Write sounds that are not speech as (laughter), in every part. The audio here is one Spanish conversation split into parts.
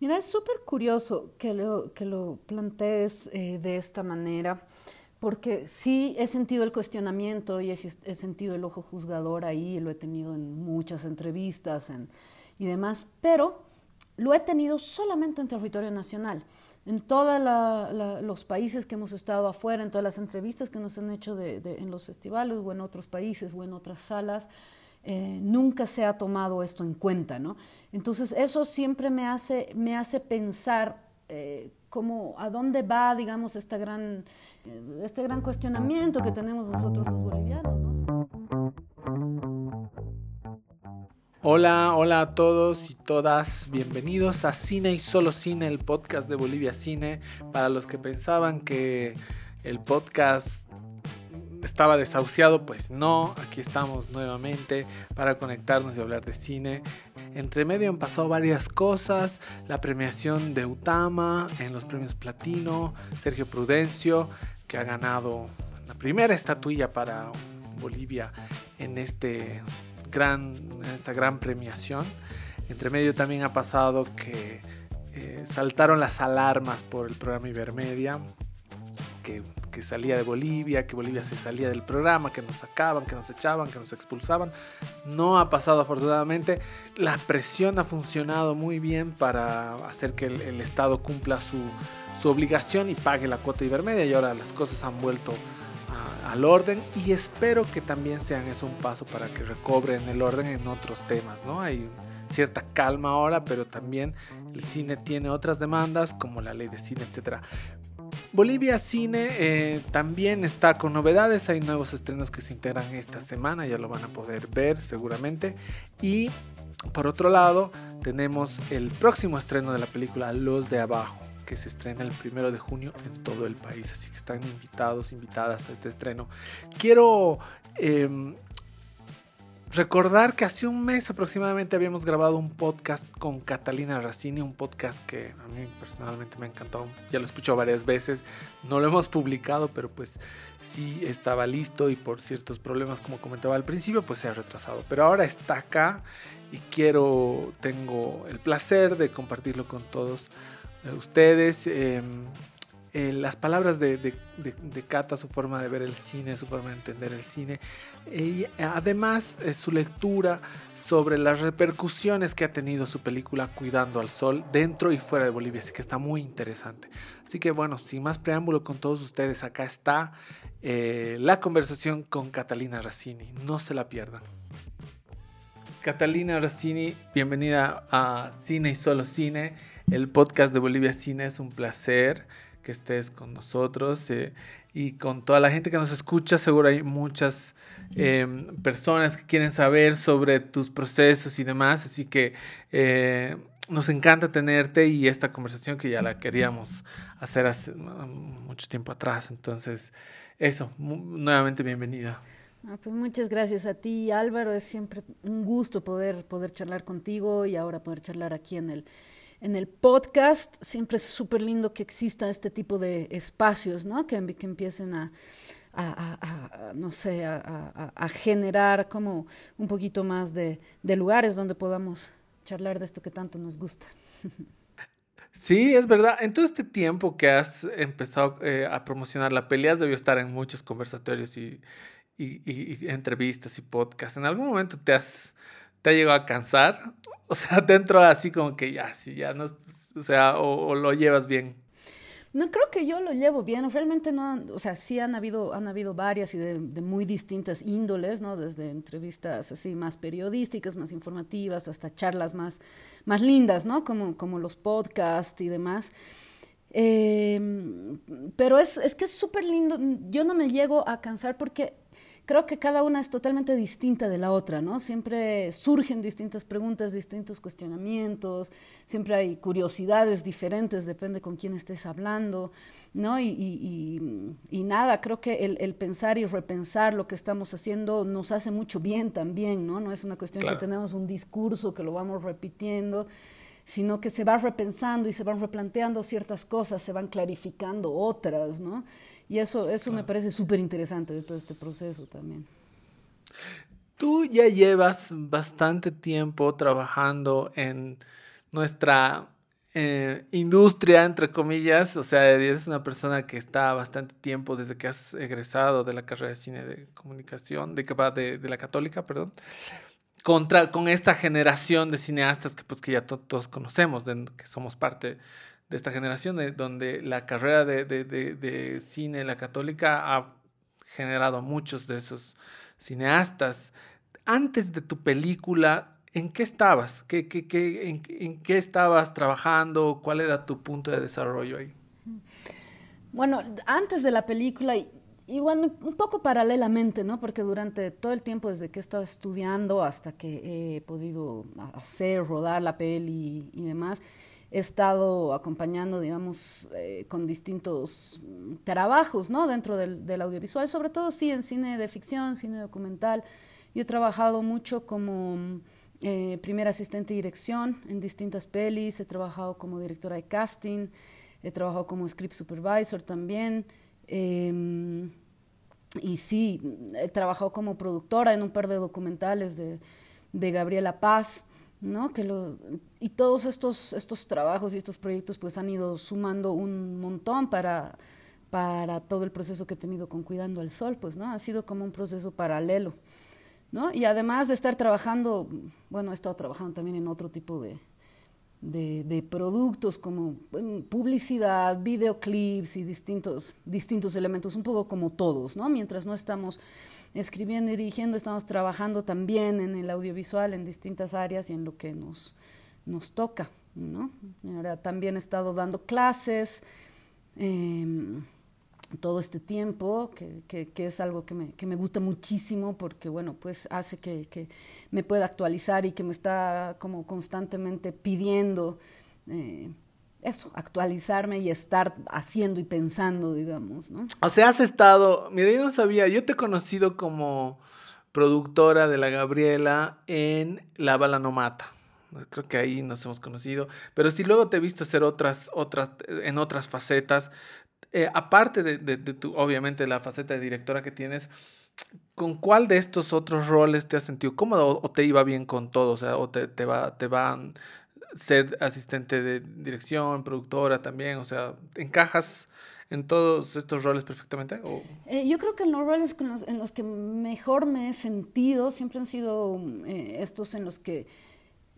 Mira, es súper curioso que lo, que lo plantees eh, de esta manera, porque sí he sentido el cuestionamiento y he, sentido el ojo juzgador ahí, lo he tenido en muchas entrevistas y demás, pero lo he tenido solamente en territorio nacional. En todos los países que hemos estado afuera, en todas las entrevistas que nos han hecho en los festivales o en otros países o en otras salas, eh, nunca se ha tomado esto en cuenta, ¿no? Entonces eso siempre me hace, me hace pensar eh, cómo, a dónde va, digamos, esta gran, eh, este gran cuestionamiento que tenemos nosotros los bolivianos, Hola, hola a todos y todas, bienvenidos a Cine y Solo Cine, el podcast de Bolivia Cine. Para los que pensaban que el podcast estaba desahuciado, pues no, aquí estamos nuevamente para conectarnos y hablar de cine. Entre medio han pasado varias cosas, la premiación de Utama en los premios Platino, Sergio Prudencio, que ha ganado la primera estatuilla para Bolivia en, este gran, esta gran premiación. Entre medio también ha pasado que eh, saltaron las alarmas por el programa Ibermedia, que que salía de Bolivia, que Bolivia se salía del programa, que nos sacaban, que nos echaban, que nos expulsaban. No ha pasado afortunadamente. La presión ha funcionado muy bien para hacer que el, Estado cumpla su, su, obligación y pague la cuota ibermedia y ahora las cosas han vuelto al orden y espero que también sean eso un paso para que recobren el orden en otros temas, ¿no? Hay cierta calma ahora, pero también el cine tiene otras demandas como la ley de cine, etcétera. Bolivia Cine eh, también está con novedades, hay nuevos estrenos que se integran esta semana, ya lo van a poder ver seguramente. Y por otro lado, tenemos el próximo estreno de la película Los de Abajo, que se estrena el primero de junio en todo el país, así que están invitados, invitadas a este estreno. Quiero em, Recordar que hace un mes aproximadamente habíamos grabado un podcast con Catalina Racini, un podcast que a mí personalmente me encantó, ya lo escucho varias veces, no lo hemos publicado, pero pues sí estaba listo y por ciertos problemas como comentaba al principio pues se ha retrasado, pero ahora está acá y quiero, tengo el placer de compartirlo con todos eh, ustedes. Em, eh, las palabras de, de, Cata, su forma de ver el cine, su forma de entender el cine, y además eh, su lectura sobre las repercusiones que ha tenido su película Cuidando al Sol dentro y fuera de Bolivia, así que está muy interesante. Así que bueno, sin más preámbulo con todos ustedes, acá está eh, la conversación con Catalina Raccini, no se la pierdan. Catalina Raccini, bienvenida a Cine y Solo Cine, el podcast de Bolivia Cine, es un placer que estés con nosotros eh, y con toda la gente que nos escucha. Seguro hay muchas em, personas que quieren saber sobre tus procesos y demás, así que eh, nos encanta tenerte y esta conversación que ya la queríamos hacer hace mucho tiempo atrás. Entonces, eso, nuevamente bienvenida. Ah, pues muchas gracias a ti, Álvaro. Es siempre un gusto poder, poder charlar contigo y ahora poder charlar aquí en el, en el podcast. Siempre es súper lindo que exista este tipo de espacios, ¿no? Que, empiecen a, no sé, a, generar como un poquito más de, lugares donde podamos charlar de esto que tanto nos gusta. Sí, es verdad. En todo este tiempo que has empezado eh, a promocionar la pelea, has debido estar en muchos conversatorios y, entrevistas y podcasts. ¿En algún momento te has te ha llegado a cansar? (laughs) O sea, dentro así como que ya, sí, ya no, o sea, o, lo llevas bien. No creo que yo lo llevo bien, realmente no, o sea, sí han habido, han habido varias y de, muy distintas índoles, ¿no? Desde entrevistas así más periodísticas, más informativas, hasta charlas más, más lindas, ¿no? Como, como los podcasts y demás. Em, pero es, es que es súper lindo, yo no me llego a cansar porque creo que cada una es totalmente distinta de la otra, ¿no? Siempre surgen distintas preguntas, distintos cuestionamientos, siempre hay curiosidades diferentes, depende con quién estés hablando, ¿no? Y, nada, creo que el, pensar y repensar lo que estamos haciendo nos hace mucho bien también, ¿no? No es una cuestión que tenemos un discurso que lo vamos repitiendo sino que se va repensando y se van replanteando ciertas cosas, se van clarificando otras, ¿no? Y eso, eso me parece súper interesante de todo este proceso también. Tú ya llevas bastante tiempo trabajando en nuestra eh, industria, entre comillas, o sea, eres una persona que está bastante tiempo desde que has egresado de la carrera de cine de comunicación, de, de, de la católica, perdón, contra, con esta generación de cineastas que, pues, que ya todos conocemos, que somos parte de esta generación, de, donde la carrera de, de, de, cine, la católica, ha generado muchos de esos cineastas. Antes de tu película, ¿en qué estabas? ¿Qué, qué, qué, en, qué estabas trabajando? ¿Cuál era tu punto de desarrollo ahí? Bueno, antes de la película, y bueno, un poco paralelamente, ¿no? Porque durante todo el tiempo, desde que he estado estudiando hasta que he podido hacer, rodar la peli y demás, he estado acompañando, digamos, eh, con distintos trabajos, ¿no? Dentro del, audiovisual, sobre todo sí en cine de ficción, cine documental. Yo he trabajado mucho como eh, primera asistente de dirección en distintas pelis, he trabajado como directora de casting, he trabajado como script supervisor también. Eh, y sí, he trabajado como productora en un par de documentales de, de Gabriela Paz. ¿No? Que lo, y todos estos, estos trabajos y estos proyectos pues han ido sumando un montón para, para todo el proceso que he tenido con Cuidando al Sol, pues, ¿no? Ha sido como un proceso paralelo, ¿no? Y además de estar trabajando, bueno, he estado trabajando también en otro tipo de, de, de productos como publicidad, videoclips y distintos, distintos elementos, un poco como todos, ¿no? Mientras no estamos escribiendo y dirigiendo, estamos trabajando también en el audiovisual en distintas áreas y en lo que nos, nos toca. ¿no? Ahora también he estado dando clases eh, todo este tiempo, que, que, que es algo que me, que me, gusta muchísimo porque, bueno, pues hace que, que, me pueda actualizar y que me está como constantemente pidiendo eh, eso, actualizarme y estar haciendo y pensando, digamos, ¿no? O sea, has estado, mira, yo no sabía, yo te he conocido como productora de la Gabriela en La Bala No Mata. Creo que ahí nos hemos conocido, pero sí luego te he visto hacer otras, otras, en otras facetas, eh, aparte de, de, de, tu, obviamente, la faceta de directora que tienes, ¿con cuál de estos otros roles te has sentido cómodo o, te iba bien con todo? O sea, o te, te, va, te van ser asistente de dirección, productora también, o sea, ¿encajas en todos estos roles perfectamente? O? Eh, yo creo que en los roles en los, en los, que mejor me he sentido siempre han sido eh, estos en los que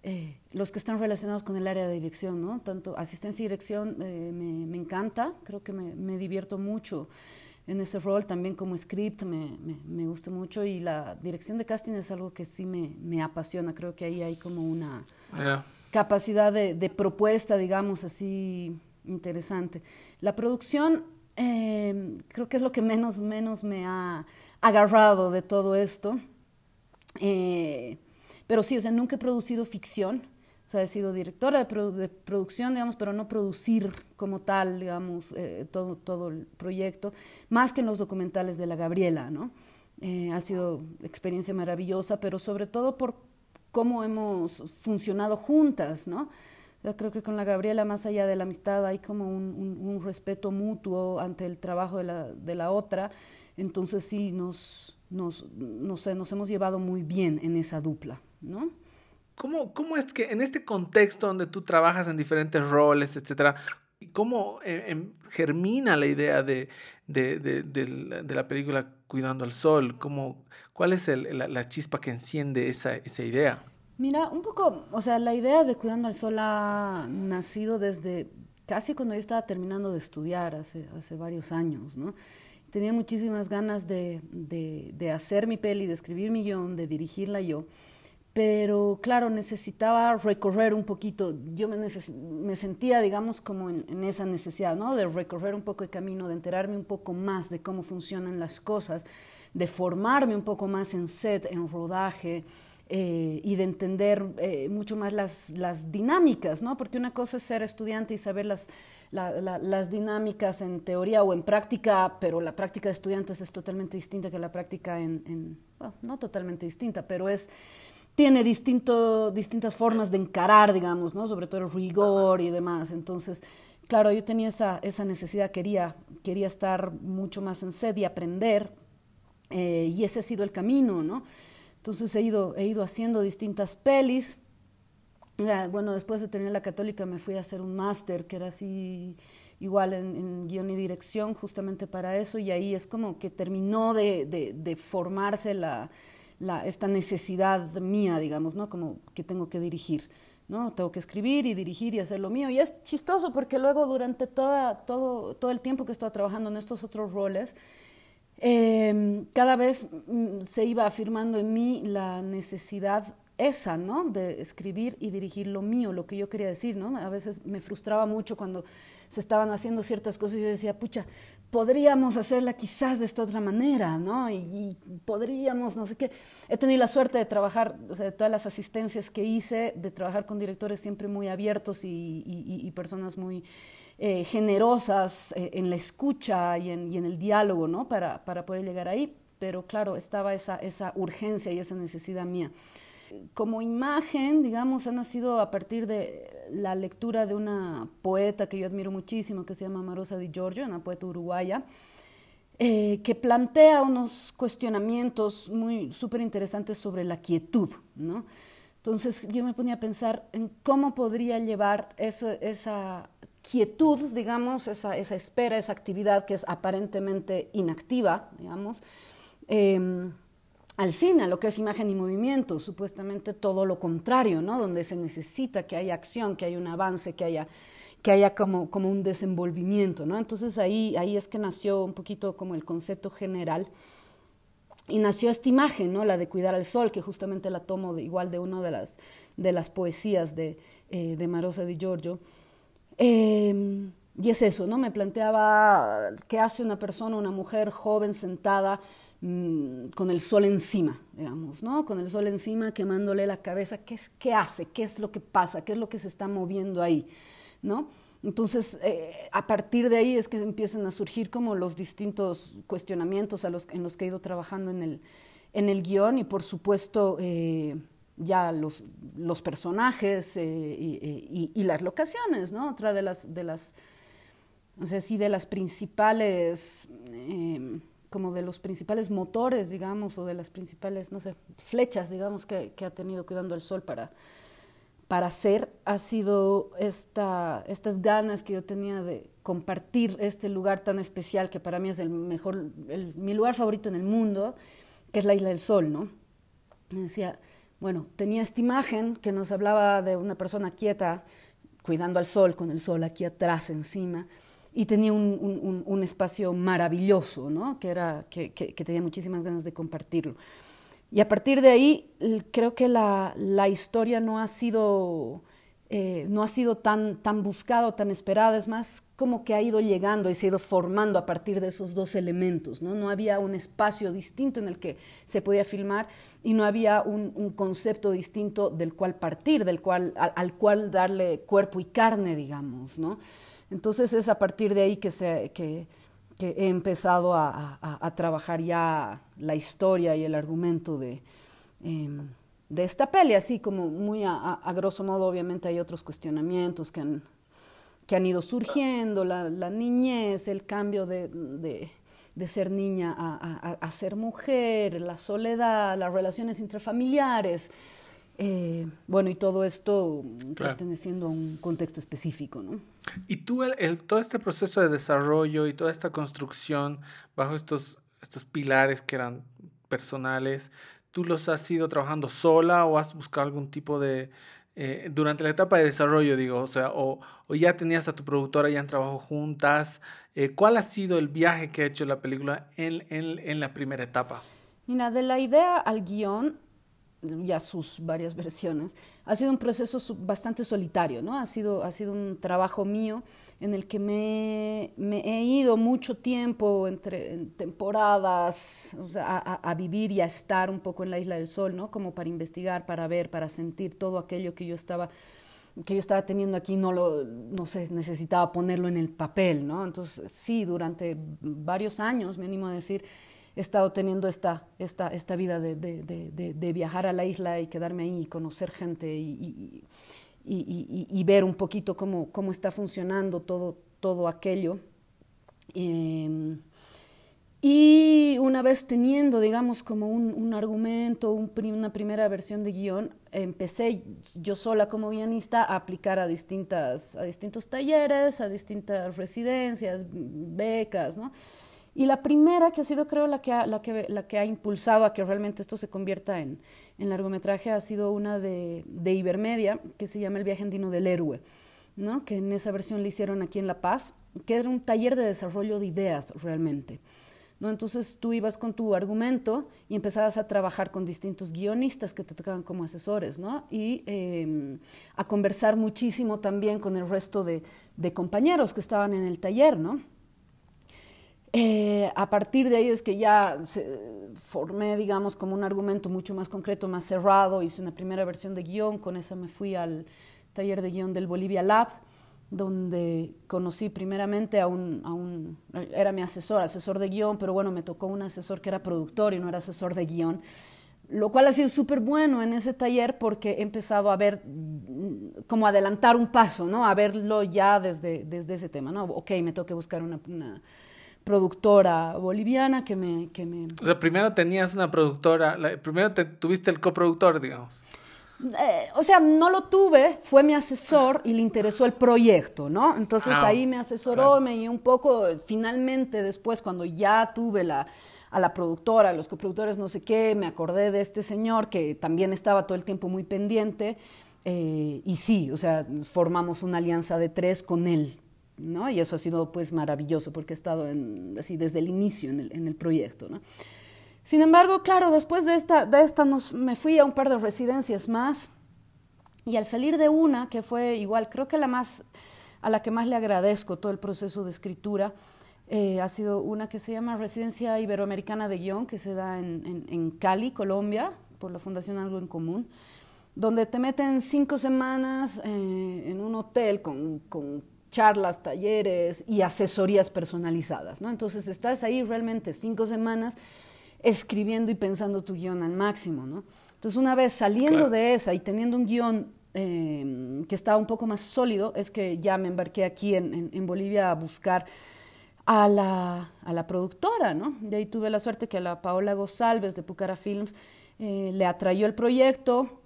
eh, los que están relacionados con el área de dirección, ¿no? Tanto asistencia y dirección me, me, encanta, creo que me, me, divierto mucho en ese rol, también como script me, me, gusta mucho y la dirección de casting es algo que sí me, apasiona, creo que ahí hay como una... Yeah capacidad de, propuesta, digamos así, interesante. La producción eh, creo que es lo que menos, menos me ha agarrado de todo esto. Eh, pero sí, o sea, nunca he producido ficción. O sea, he sido directora de producción, digamos, pero no producir como tal, digamos, eh, todo, todo el proyecto, más que en los documentales de la Gabriela, ¿no? Eh, ha sido experiencia maravillosa, pero sobre todo por cómo hemos funcionado juntas, ¿no? Yo creo que con la Gabriela, más allá de la amistad, hay como un, respeto mutuo ante el trabajo de la, de la otra. Entonces sí, nos, nos, nos hemos llevado muy bien en esa dupla, ¿no? ¿Cómo, ¿Cómo es que en este contexto donde tú trabajas en diferentes roles, etcétera, cómo eh, germina la idea de, de, de, de, la película Cuidando al Sol? ¿Cómo, ¿Cuál es el, la, la, chispa que enciende esa, esa idea? Mira, un poco, o sea, la idea de Cuidando al Sol ha nacido desde casi cuando yo estaba terminando de estudiar, hace, hace varios años, ¿no? Tenía muchísimas ganas de hacer mi peli, de escribir mi guion, de dirigirla yo pero claro, necesitaba recorrer un poquito, yo me, me sentía, digamos, como en, esa necesidad, ¿no? De recorrer un poco el camino, de enterarme un poco más de cómo funcionan las cosas, de formarme un poco más en set, en rodaje, eh, y de entender eh, mucho más las, dinámicas, ¿no? Porque una cosa es ser estudiante y saber las, la, la, las dinámicas en teoría o en práctica, pero la práctica de estudiantes es totalmente distinta que la práctica en, en bueno, no totalmente distinta, pero es tiene distinto, distintas formas de encarar, digamos, ¿no? Sobre todo el rigor y demás. Entonces, claro, yo tenía esa, esa necesidad, quería, quería estar mucho más en sed y aprender, eh, y ese ha sido el camino, ¿no? Entonces he ido, he ido haciendo distintas pelis, bueno, después de terminar la católica me fui a hacer un máster que era así igual en, guion y dirección justamente para eso y ahí es como que terminó de, formarse la, esta necesidad mía, digamos, ¿no? Como que tengo que dirigir. ¿no? Tengo que escribir y dirigir y hacer lo mío. Y es chistoso porque luego durante toda, todo, todo el tiempo que estaba trabajando en estos otros roles, em, cada vez mm, se iba afirmando en mí la necesidad esa, ¿no? De escribir y dirigir lo mío, lo que yo quería decir, ¿no? A veces me frustraba mucho cuando se estaban haciendo ciertas cosas y yo decía, pucha, podríamos hacerla quizás de esta otra manera, ¿no? Y, podríamos, no sé qué. He tenido la suerte de trabajar, o sea, de todas las asistencias que hice, de trabajar con directores siempre muy abiertos y, personas muy eh, generosas eh, en la escucha y en, el diálogo, ¿no? Para, para poder llegar ahí. Pero claro, estaba esa, esa urgencia y esa necesidad mía como imagen, digamos, ha nacido a partir de la lectura de una poeta que yo admiro muchísimo, que se llama Marosa Di Giorgio, una poeta uruguaya, eh, que plantea unos cuestionamientos muy súper interesantes sobre la quietud, ¿no? Entonces yo me ponía a pensar en cómo podría llevar esa quietud, digamos, esa, esa, espera, esa actividad que es aparentemente inactiva, digamos, em, al cine, a lo que es imagen y movimiento, supuestamente todo lo contrario, ¿no? Donde se necesita que haya acción, que haya un avance, que haya, que haya como, como un desenvolvimiento, ¿no? Entonces ahí, ahí es que nació un poquito como el concepto general y nació esta imagen, ¿no? La de cuidar al sol, que justamente la tomo igual de una de las, de las poesías de, eh, de Marosa di Giorgio. Em, y es eso, ¿no? Me planteaba qué hace una persona, una mujer joven sentada Mm, con el sol encima, digamos, ¿no? Con el sol encima quemándole la cabeza, ¿qué, es, qué hace? ¿Qué es lo que pasa? ¿Qué es lo que se está moviendo ahí? ¿No? Entonces, eh, a partir de ahí es que empiezan a surgir como los distintos cuestionamientos en los que he ido trabajando en el, en el guion y, por supuesto, eh, ya los, los personajes eh, y, y, las locaciones, ¿no? Otra de las, de las, o sea, sí, de las principales como de los principales motores, digamos, o de las principales, no sé, flechas, digamos, que, ha tenido cuidando el sol para, para hacer, ha sido esta, estas ganas que yo tenía de compartir este lugar tan especial que para mí es el mejor, mi lugar favorito en el mundo, que es la Isla del Sol, ¿no? Me decía, bueno, tenía esta imagen que nos hablaba de una persona quieta, cuidando al sol, con el sol aquí atrás, encima, y tenía un, un, espacio maravilloso, ¿no? que, era, que, tenía muchísimas ganas de compartirlo. Y a partir de ahí, creo que la, la historia no ha sido, eh, no ha sido tan, tan buscada tan esperada, es más como que ha ido llegando y se ha ido formando a partir de esos dos elementos. No, no había un espacio distinto en el que se podía filmar y no había un, un concepto distinto del cual partir, del cual, al, al, cual darle cuerpo y carne, digamos. ¿no? Entonces es a partir de ahí que, se, que, he empezado a, trabajar ya la historia y el argumento de, em, de esta peli, así como muy a, grosso modo, obviamente hay otros cuestionamientos que han, que han ido surgiendo, la, niñez, el cambio de, de, ser niña a, a, ser mujer, la soledad, las relaciones intrafamiliares. Eh, bueno, y todo esto perteneciendo a un contexto específico, ¿no? Y tú, el, todo este proceso de desarrollo y toda esta construcción bajo estos, estos pilares que eran personales, ¿tú los has ido trabajando sola o has buscado algún tipo de... Eh, durante la etapa de desarrollo, digo, o sea, o, o ya tenías a tu productora, ya han trabajado juntas. Eh, ¿Cuál ha sido el viaje que ha hecho la película en, en, en la primera etapa? Mira, de la idea al guion, ya sus varias (laughs) versiones, ha sido un proceso bastante solitario, ¿no? Ha sido, ha sido un trabajo mío en el que me, me he ido mucho tiempo entre temporadas a, vivir y a estar un poco en la Isla del Sol, ¿no? Como para investigar, para ver, para sentir todo aquello que yo estaba que yo estaba teniendo aquí no lo no sé necesitaba ponerlo en el papel no entonces sí durante varios años me animo a decir he estado teniendo esta, esta, esta vida de, de, de, de, viajar a la isla y quedarme ahí y conocer gente y, y, y, ver un poquito cómo, cómo está funcionando todo, todo aquello. Em, Y una vez teniendo, digamos, como un, argumento, una primera versión de guion, empecé yo sola como guionista a aplicar a, distintas, a distintos talleres, a distintas residencias, becas, ¿no? Y la primera, que ha sido creo la que ha, impulsado a que realmente esto se convierta en, en largometraje, ha sido una de, de, Ibermedia, que se llama El viaje andino del héroe, ¿no? que en esa versión le hicieron aquí en La Paz, que era un taller de desarrollo de ideas realmente. ¿no? Entonces tú ibas con tu argumento y empezabas a trabajar con distintos guionistas que te tocaban como asesores, ¿no? Y em, a conversar muchísimo también con el resto de, de compañeros que estaban en el taller, ¿no? Eh, a partir de ahí es que ya formé, digamos, como un argumento mucho más concreto, más cerrado, hice una primera versión de guion, con esa me fui al taller de guion del Bolivia Lab, donde conocí primeramente a un, a un, era mi asesor, asesor de guion, pero bueno, me tocó un asesor que era productor y no era asesor de guion, lo cual ha sido súper bueno en ese taller porque he empezado a ver, como adelantar un paso, ¿no? A verlo ya desde, desde ese tema, ¿no? Ok, me toca buscar una productora boliviana que me... Que me... O sea, primero tenías una productora, primero te, tuviste el coproductor, digamos. Eh, o sea, no lo tuve, fue mi asesor y le interesó el proyecto, ¿no? Entonces ah, ahí me asesoró, me y un poco, finalmente después cuando ya tuve la, a la productora, a los coproductores, no sé qué, me acordé de este señor que también estaba todo el tiempo muy pendiente. Eh, y sí, o sea, formamos una alianza de tres con él, ¿no? Y eso ha sido pues maravilloso porque he estado en, así desde el inicio en el, en el proyecto, ¿no? Sin embargo, claro, después de esta, de esta nos, me fui a un par de residencias más y al salir de una, que fue igual, creo que la más, a la que más le agradezco todo el proceso de escritura, eh, ha sido una que se llama Residencia Iberoamericana de Guión, que se da en, en, Cali, Colombia, por la Fundación Algo en Común, donde te meten cinco semanas eh, en un hotel con, con charlas, talleres y asesorías personalizadas, ¿no? Entonces estás ahí realmente cinco semanas escribiendo y pensando tu guion al máximo, ¿no? Entonces una vez saliendo de esa y teniendo un guion em, que estaba un poco más sólido, es que ya me embarqué aquí en, en, Bolivia a buscar a la, a la, productora, ¿no? De ahí tuve la suerte que a la Paola González de Pucara Films eh, le atrayó el proyecto,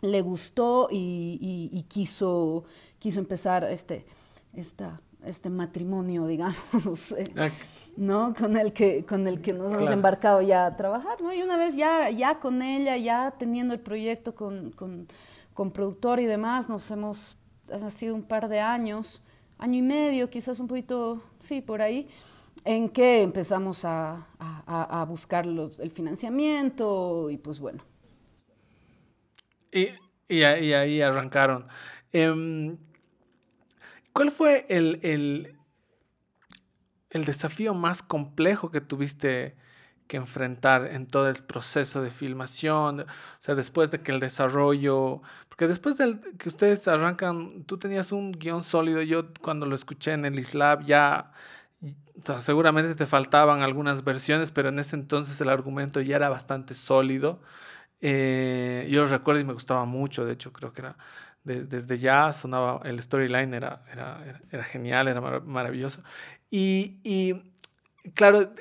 le gustó y, y quiso, quiso empezar este, esta, este matrimonio, (laughs) digamos, eh, ah, ¿no? Con el que, con el que nos hemos embarcado ya a trabajar, ¿no? Y una vez ya, ya con ella, ya teniendo el proyecto con, con, con productor y demás, nos hemos, ha sido un par de años, año y medio, quizás un poquito, sí, por ahí, en que empezamos a, a, buscar los, el financiamiento y pues bueno. Y, y, ahí arrancaron. Em, ¿Cuál fue el, el, desafío más complejo que tuviste que enfrentar en todo el proceso de filmación? O sea, después de que el desarrollo... Porque después de que ustedes arrancan, tú tenías un guion sólido. Yo cuando lo escuché en el Islab ya... seguramente te faltaban algunas versiones, pero en ese entonces el argumento ya era bastante sólido. Eh, yo lo recuerdo y me gustaba mucho, de hecho creo que era desde ya sonaba, el storyline era, era, era, genial, era maravilloso. Y, y claro,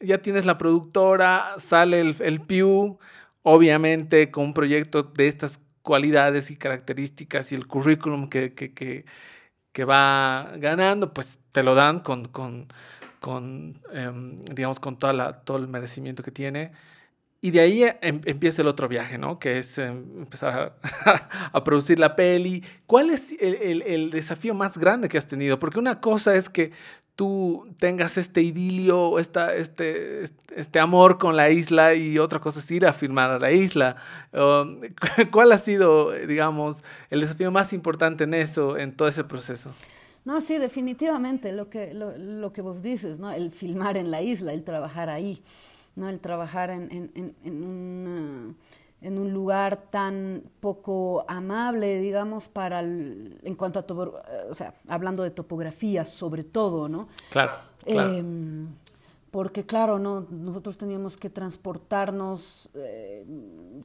ya tienes la productora, sale el, el Pew, obviamente con un proyecto de estas cualidades y características y el currículum que, que, que, va ganando, pues te lo dan con, con, con em, digamos, con toda la, todo el merecimiento que tiene. Y de ahí em, empieza el otro viaje, ¿no? Que es em, empezar a, (laughs) producir la peli. ¿Cuál es el, el, desafío más grande que has tenido? Porque una cosa es que tú tengas este idilio, esta, este, este amor con la isla y otra cosa es ir a filmar a la isla. Um, (laughs) ¿Cuál ha sido, digamos, el desafío más importante en eso, en todo ese proceso? No, sí, definitivamente lo que, lo, lo que vos dices, ¿no? El filmar en la isla, el trabajar ahí. ¿No? el trabajar en, en, en, en un lugar tan poco amable, digamos, para en cuanto a, o sea, hablando de topografía sobre todo, ¿no? Claro. Em, porque claro, ¿no? nosotros teníamos que transportarnos eh,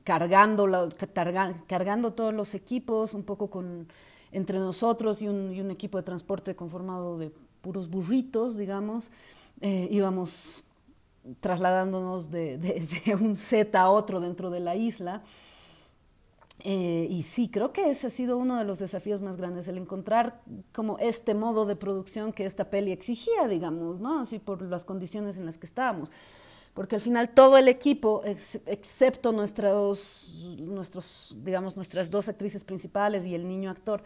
cargando, cargando todos los equipos, un poco con, entre nosotros y un, y un equipo de transporte conformado de puros burritos, digamos eh, íbamos trasladándonos (laughs) de, un set a otro dentro de la isla. Eh, y sí, creo que ese ha sido uno de los desafíos más grandes, el encontrar como este modo de producción que esta peli exigía, digamos, ¿no? Así por las condiciones en las que estábamos. Porque al final todo el equipo, excepto nuestros, nuestros, digamos, nuestras dos actrices principales y el niño actor,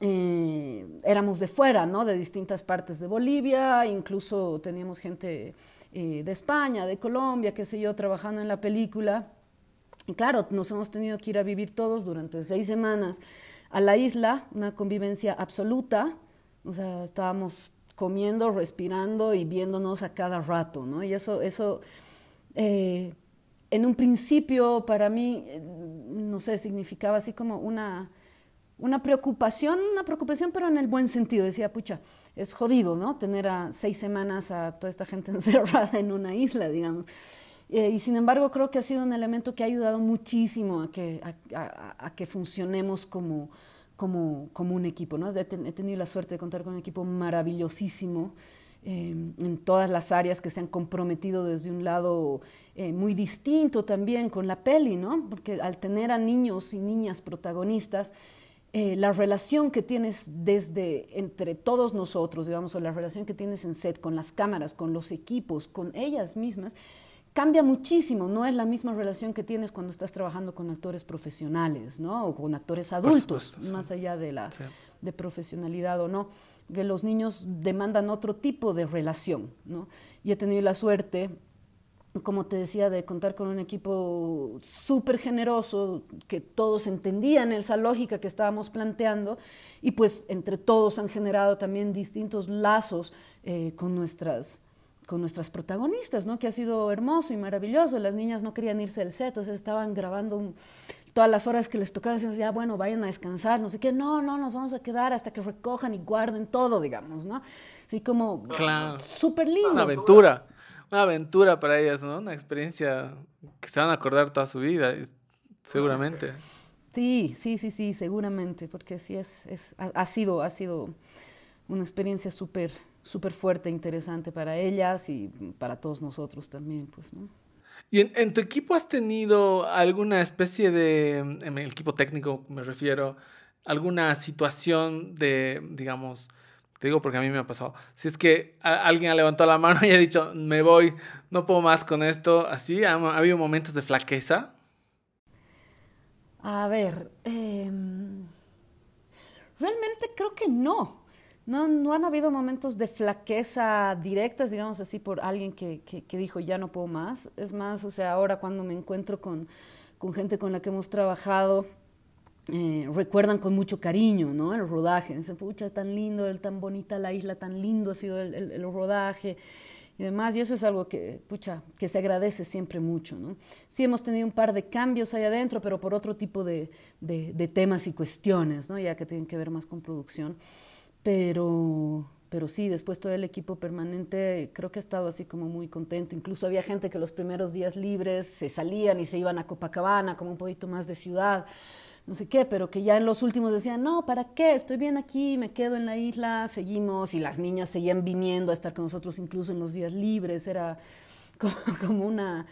eh, éramos de fuera, ¿no? De distintas partes de Bolivia, incluso teníamos gente eh, de España, de Colombia, qué sé yo, trabajando en la película. Y claro, nos hemos tenido que ir a vivir todos durante seis semanas a la isla, una convivencia absoluta. O sea, estábamos comiendo, respirando y viéndonos a cada rato, ¿no? Y eso, eso eh, en un principio para mí, eh, no sé, significaba así como una, una preocupación, una preocupación, pero en el buen sentido. Decía, pucha, es jodido, ¿no? Tener a seis semanas a toda esta gente (laughs) encerrada en una isla, digamos. Eh, y sin embargo, creo que ha sido un elemento que ha ayudado muchísimo a que, a, que funcionemos como, como, como, un equipo, ¿no? He, tenido la suerte de contar con un equipo maravillosísimo. Eh, en todas las áreas que se han comprometido desde un lado eh, muy distinto también con la peli, ¿no? Porque al tener a niños y niñas protagonistas, eh, la relación que tienes desde entre todos nosotros, digamos, o la relación que tienes en set con las cámaras, con los equipos, con ellas mismas, cambia muchísimo. No es la misma relación que tienes cuando estás trabajando con actores profesionales, ¿no? O con actores adultos, más allá de la de profesionalidad o no. Que los niños demandan otro tipo de relación, ¿no? Y he tenido la suerte como te decía, de contar con un equipo súper generoso, que todos entendían esa lógica que estábamos planteando y pues entre todos han generado también distintos lazos eh, con, nuestras, con nuestras protagonistas, ¿no? que ha sido hermoso y maravilloso. Las niñas no querían irse del set, o sea, estaban grabando todas las horas que les tocaba, decían, ya bueno, vayan a descansar, no sé qué, no, no, nos vamos a quedar hasta que recojan y guarden todo, digamos, ¿no? Así como súper lindo. Una aventura una aventura para ellas, ¿no? Una experiencia que se van a acordar toda su vida, seguramente. Sí, sí, sí, sí, seguramente, porque sí es, es ha, sido, ha sido una experiencia súper, súper fuerte, interesante para ellas y para todos nosotros también, pues, ¿no? ¿Y en, en, tu equipo has tenido alguna especie de, en el equipo técnico me refiero, alguna situación de, digamos, te digo porque a mí me ha pasado. Si es que alguien ha levantado la mano y ha dicho, me voy, no puedo más con esto, así, ¿ha, habido momentos de flaqueza? A ver, em, realmente creo que no. no. No han habido momentos de flaqueza directas, digamos así, por alguien que, que, dijo, ya no puedo más. Es más, o sea, ahora cuando me encuentro con, con gente con la que hemos trabajado, eh, recuerdan con mucho cariño, ¿no? El rodaje. Dicen, pucha, tan lindo, tan bonita la isla, tan lindo ha sido el, rodaje y demás. Y eso es algo que, pucha, que se agradece siempre mucho, ¿no? Sí hemos tenido un par de cambios ahí adentro, pero por otro tipo de, de, temas y cuestiones, ¿no? Ya que tienen que ver más con producción. Pero, pero sí, después todo el equipo permanente creo que ha estado así como muy contento. Incluso había gente que los primeros días libres se salían y se iban a Copacabana, como un poquito más de ciudad no sé qué, pero que ya en los últimos decían, no, ¿para qué? Estoy bien aquí, me quedo en la isla, seguimos, y las niñas seguían viniendo a estar con nosotros incluso en los días libres, era (laughs) como, una,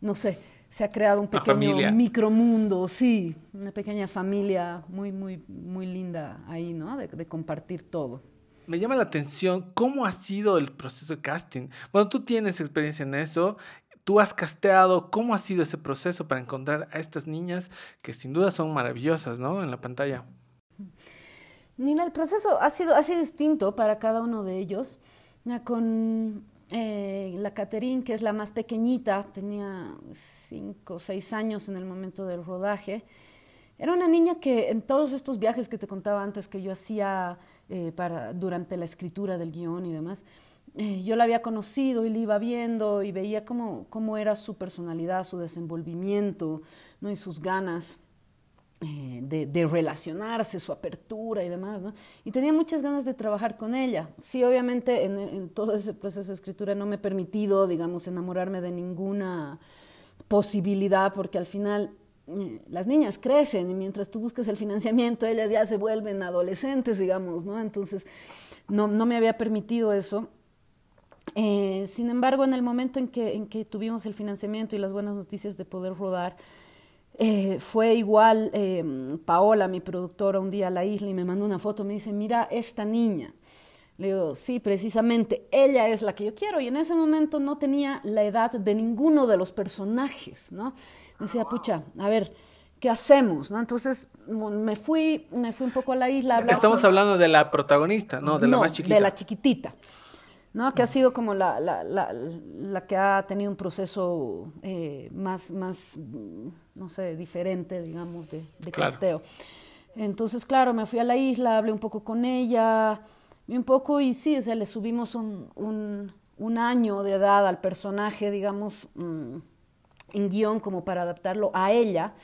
no sé, se ha creado un pequeño micromundo, sí, una pequeña familia muy, muy, muy linda ahí, ¿no? De, de compartir todo. Me llama la atención cómo ha sido el proceso de casting. Bueno, tú tienes experiencia en eso tú has casteado, ¿cómo ha sido ese proceso para encontrar a estas niñas que sin duda son maravillosas, ¿no? En la pantalla. Nina, el proceso ha sido, distinto para cada uno de ellos. Con eh, la Caterine, que es la más pequeñita, tenía cinco o seis años en el momento del rodaje. Era una niña que en todos estos viajes que te contaba antes que yo hacía eh, para, durante la escritura del guion y demás, eh, yo la había conocido y la iba viendo y veía cómo, cómo era su personalidad, su desenvolvimiento ¿no? y sus ganas eh, de, relacionarse, su apertura y demás. ¿no? Y tenía muchas ganas de trabajar con ella. Sí, obviamente en, en, todo ese proceso de escritura no me he permitido, digamos, enamorarme de ninguna posibilidad porque al final eh, las niñas crecen y mientras tú buscas el financiamiento, ellas ya se vuelven adolescentes, digamos, ¿no? Entonces, no, no me había permitido eso. Eh, sin embargo, en el momento en que, en que tuvimos el financiamiento y las buenas noticias de poder rodar, eh, fue igual eh, Paola, mi productora, un día a la isla y me mandó una foto, me dice, mira esta niña. Le digo, sí, precisamente, ella es la que yo quiero. Y en ese momento no tenía la edad de ninguno de los personajes, ¿no? Decía, pucha, a ver, ¿qué hacemos? ¿no? Entonces me fui, me fui un poco a la isla. Estamos hablando de la protagonista, ¿no? De la más chiquita. De la chiquitita. ¿No? que ha sido como la, la, la, la que ha tenido un proceso eh, más, más, no sé, diferente, digamos, de, de casteo. Entonces, claro, me fui a la isla, hablé un poco con ella, un poco, y sí, o sea, le subimos un, un, un año de edad al personaje, digamos, mm, en guion como para adaptarlo a ella.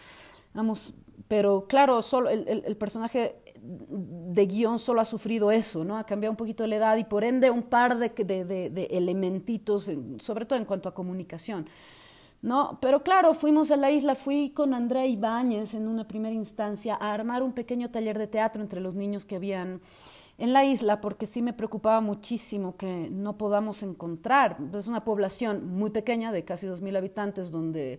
Vamos, pero claro, solo el, el, el personaje de guion solo ha sufrido eso, ¿no? Ha cambiado un poquito la edad y por ende un par de, de, de elementitos, sobre todo en cuanto a comunicación. ¿no? Pero claro, fuimos a la isla, fui con Andrea Ibáñez en una primera instancia a armar un pequeño taller de teatro entre los niños que habían en la isla, porque sí me preocupaba muchísimo que no podamos encontrar. Es una población muy pequeña, de casi 2.000 habitantes, donde,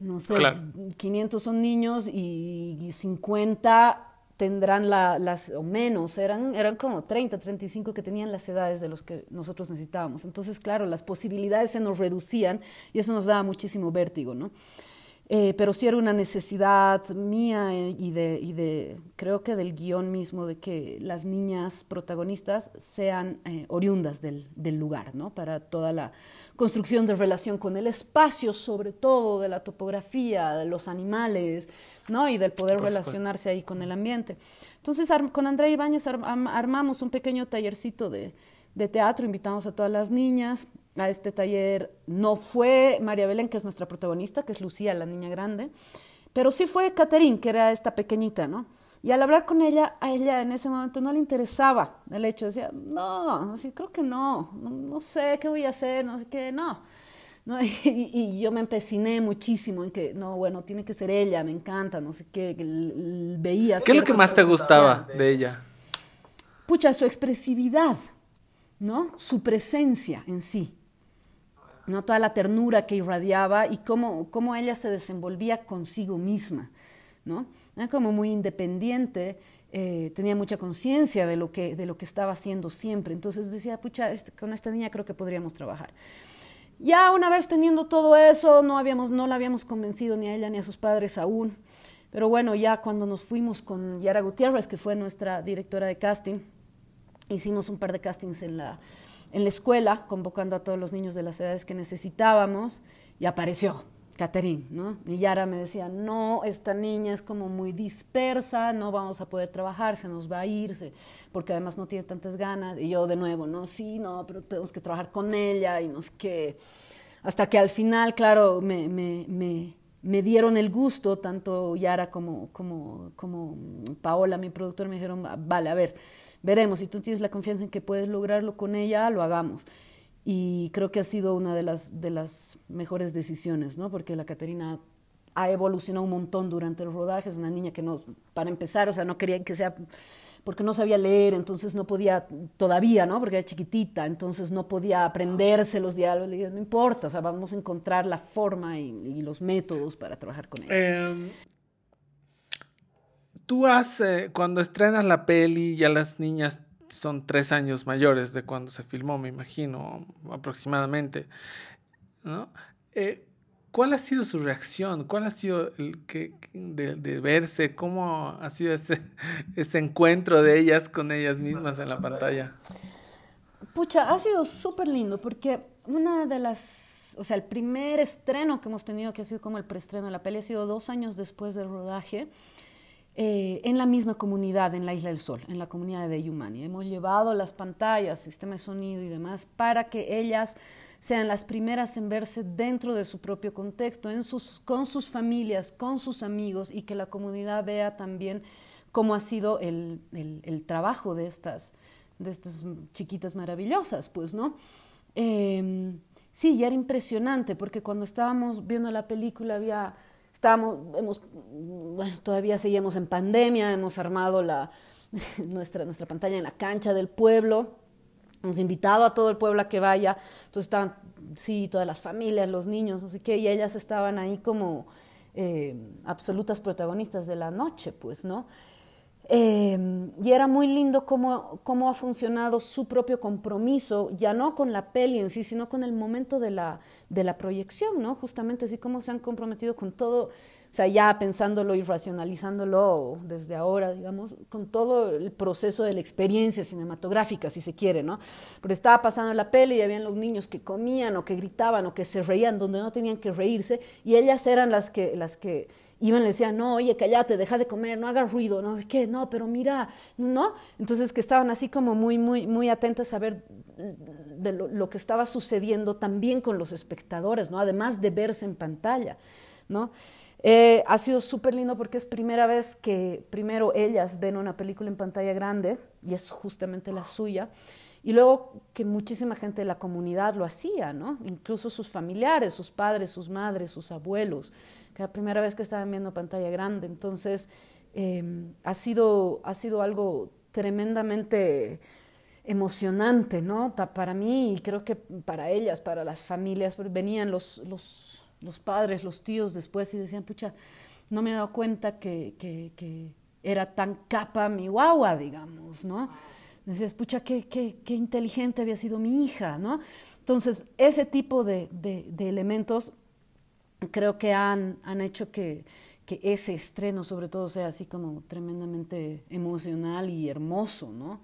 no sé, claro. 500 son niños y 50 tendrán la, las, o menos, eran, eran como 30, 35 que tenían las edades de los que nosotros necesitábamos. Entonces, claro, las posibilidades se nos reducían y eso nos daba muchísimo vértigo, ¿no? Eh, pero sí era una necesidad mía eh, y, de, y de, creo que del guion mismo, de que las niñas protagonistas sean eh, oriundas del, del, lugar, ¿no? Para toda la construcción de relación con el espacio, sobre todo de la topografía, de los animales, ¿no? Y del poder relacionarse ahí con el ambiente. Entonces, con Andrea Ibáñez armamos un pequeño tallercito de, de teatro, invitamos a todas las niñas, a este taller no fue María Belén, que es nuestra protagonista, que es Lucía, la niña grande, pero sí fue Caterín, que era esta pequeñita, ¿no? Y al hablar con ella, a ella en ese momento no le interesaba el hecho, decía, no, así, creo que no, no, no, sé qué voy a hacer, no sé qué, no. ¿No? (laughs) Y, y, yo me empeciné muchísimo en que, no, bueno, tiene que ser ella, me encanta, no sé qué, veía. ¿Qué es lo que más te gustaba de ella? Pucha, su expresividad, ¿no? Su presencia en sí. ¿No? toda la ternura que irradiaba y cómo, cómo ella se desenvolvía consigo misma. ¿no? Era como muy independiente, eh, tenía mucha conciencia de, lo que, de lo que estaba haciendo siempre. Entonces decía, pucha, este, con esta niña creo que podríamos trabajar. Ya una vez teniendo todo eso, no, habíamos, no la habíamos convencido ni a ella ni a sus padres aún. Pero bueno, ya cuando nos fuimos con Yara Gutiérrez, que fue nuestra directora de casting, hicimos un par de castings en la, en la escuela, convocando a todos los niños de las edades que necesitábamos, y apareció Catherine, ¿no? Y Yara me decía, no, esta niña es como muy dispersa, no vamos a poder trabajar, se nos va a irse, porque además no tiene tantas ganas. Y yo de nuevo, no, sí, no, pero tenemos que trabajar con ella y no sé. Hasta que al final, claro, me, me, me, dieron el gusto, tanto Yara como, como, como Paola, mi productor, me dijeron, vale, a ver, veremos, si tú tienes la confianza en que puedes lograrlo con ella, lo hagamos. Y creo que ha sido una de las, mejores decisiones, ¿no? Porque la Caterina ha evolucionado un montón durante el rodaje, es una niña que no, para empezar, o sea, no quería que sea, porque no sabía leer, entonces no podía todavía, ¿no? Porque era chiquitita, entonces no podía aprenderse los diálogos, no importa, o sea, vamos a encontrar la forma y, los métodos para trabajar con ella. Eh, tú has, cuando estrenas la peli, ya las niñas son tres años mayores de cuando se filmó, me imagino, aproximadamente, ¿no? Eh, ¿Cuál ha sido su reacción? ¿Cuál ha sido el que de, de, verse? ¿Cómo ha sido ese, (laughs) ese encuentro de ellas con ellas mismas en la pantalla? Pucha, ha sido súper lindo porque una de las, o sea, el primer estreno que hemos tenido, que ha sido como el preestreno de la peli, ha sido dos años después del rodaje eh, en la misma comunidad, en la Isla del Sol, en la comunidad de Yumani. Hemos llevado las pantallas, sistema de sonido y demás para que ellas sean las primeras en verse dentro de su propio contexto, en sus, con sus familias, con sus amigos y que la comunidad vea también cómo ha sido el, el, el trabajo de estas, de estas chiquitas maravillosas, pues, ¿no? Eh, sí, ya era impresionante porque cuando estábamos viendo la película había Estábamos, hemos, todavía seguíamos en pandemia, hemos armado (laughs) nuestra, nuestra pantalla en la cancha del pueblo. Nos invitado a todo el pueblo a que vaya, entonces estaban, sí, todas las familias, los niños, no sé qué, y ellas estaban ahí como eh, absolutas protagonistas de la noche, pues, ¿no? Eh, y era muy lindo cómo, cómo, ha funcionado su propio compromiso, ya no con la peli en sí, sino con el momento de la, de la proyección, ¿no? Justamente así como se han comprometido con todo, o sea, ya pensándolo y racionalizándolo desde ahora, digamos, con todo el proceso de la experiencia cinematográfica, si se quiere, ¿no? Pero estaba pasando la peli y habían los niños que comían o que gritaban o que se reían donde no tenían que reírse y ellas eran las que, las que iban y le decían, no, oye, cállate, deja de comer, no hagas ruido, no, ¿qué? No, pero mira, ¿no? Entonces que estaban así como muy, muy, muy atentas a ver de lo, lo que estaba sucediendo también con los espectadores, ¿no? Además de verse en pantalla, ¿no? Eh, ha sido súper lindo porque es primera vez que primero ellas ven una película en pantalla grande y es justamente la suya. Y luego que muchísima gente de la comunidad lo hacía, ¿no? Incluso sus familiares, sus padres, sus madres, sus abuelos, que la primera vez que estaban viendo pantalla grande. Entonces, eh, ha, sido, ha sido algo tremendamente emocionante, ¿no? Para mí y creo que para ellas, para las familias, venían los, los los padres, los tíos después y decían, pucha, no me he dado cuenta que, que, era tan capa mi guagua, digamos, ¿no? Decías, pucha, qué, qué, qué, inteligente había sido mi hija, ¿no? Entonces, ese tipo de, de elementos creo que han, han hecho que, que, ese estreno, sobre todo, sea así como tremendamente emocional y hermoso, ¿no?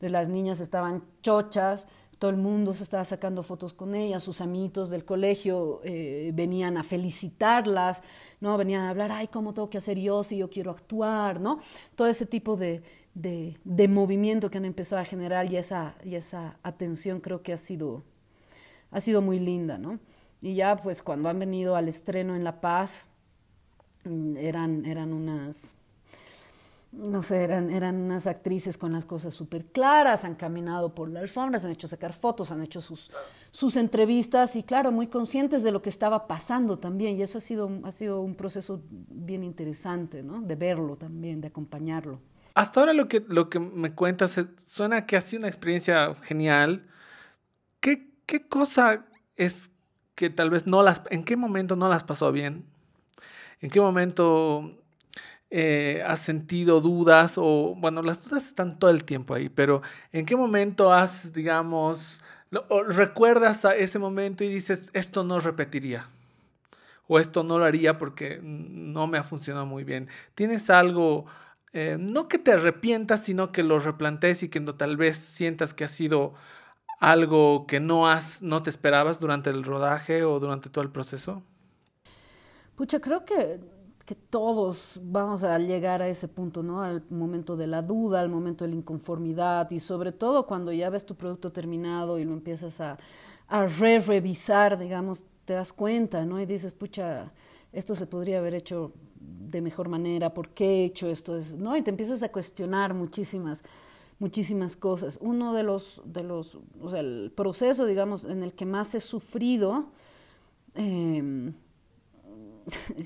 De las niñas estaban chochas, todo el mundo se estaba sacando fotos con ella, sus amiguitos del colegio eh, venían a felicitarlas, ¿no? Venían a hablar, ay, ¿cómo tengo que hacer yo si yo quiero actuar, ¿no? Todo ese tipo de, de, de movimiento que han empezado a generar y esa, y esa atención creo que ha sido, ha sido muy linda, ¿no? Y ya pues cuando han venido al estreno en La Paz, mm, eran, eran unas no sé, eran, eran unas actrices con las cosas súper claras, han caminado por la alfombra, se han hecho sacar fotos, han hecho sus, sus entrevistas y claro, muy conscientes de lo que estaba pasando también. Y eso ha sido, ha sido un proceso bien interesante, ¿no? De verlo también, de acompañarlo. Hasta ahora lo que, lo que me cuentas suena que ha sido una experiencia genial. ¿Qué, ¿Qué cosa es que tal vez no las... ¿En qué momento no las pasó bien? ¿En qué momento eh, has sentido dudas o, bueno, las dudas están todo el tiempo ahí, pero ¿en qué momento has, digamos, recuerdas a ese momento y dices, esto no repetiría? O esto no lo haría porque no me ha funcionado muy bien. ¿Tienes algo, eh, no que te arrepientas, sino que lo replantees y que no, tal vez sientas que ha sido algo que no, has, no te esperabas durante el rodaje o durante todo el proceso? Pucha, creo que que todos vamos a llegar a ese punto, ¿no? Al momento de la duda, al momento de la inconformidad y sobre todo cuando ya ves tu producto terminado y lo empiezas a, a re-revisar, digamos, te das cuenta, ¿no? Y dices, pucha, esto se podría haber hecho de mejor manera, ¿por qué he hecho esto? ¿No? Y te empiezas a cuestionar muchísimas, muchísimas cosas. Uno de los, de los, o sea, el proceso, digamos, en el que más he sufrido, (laughs) eh,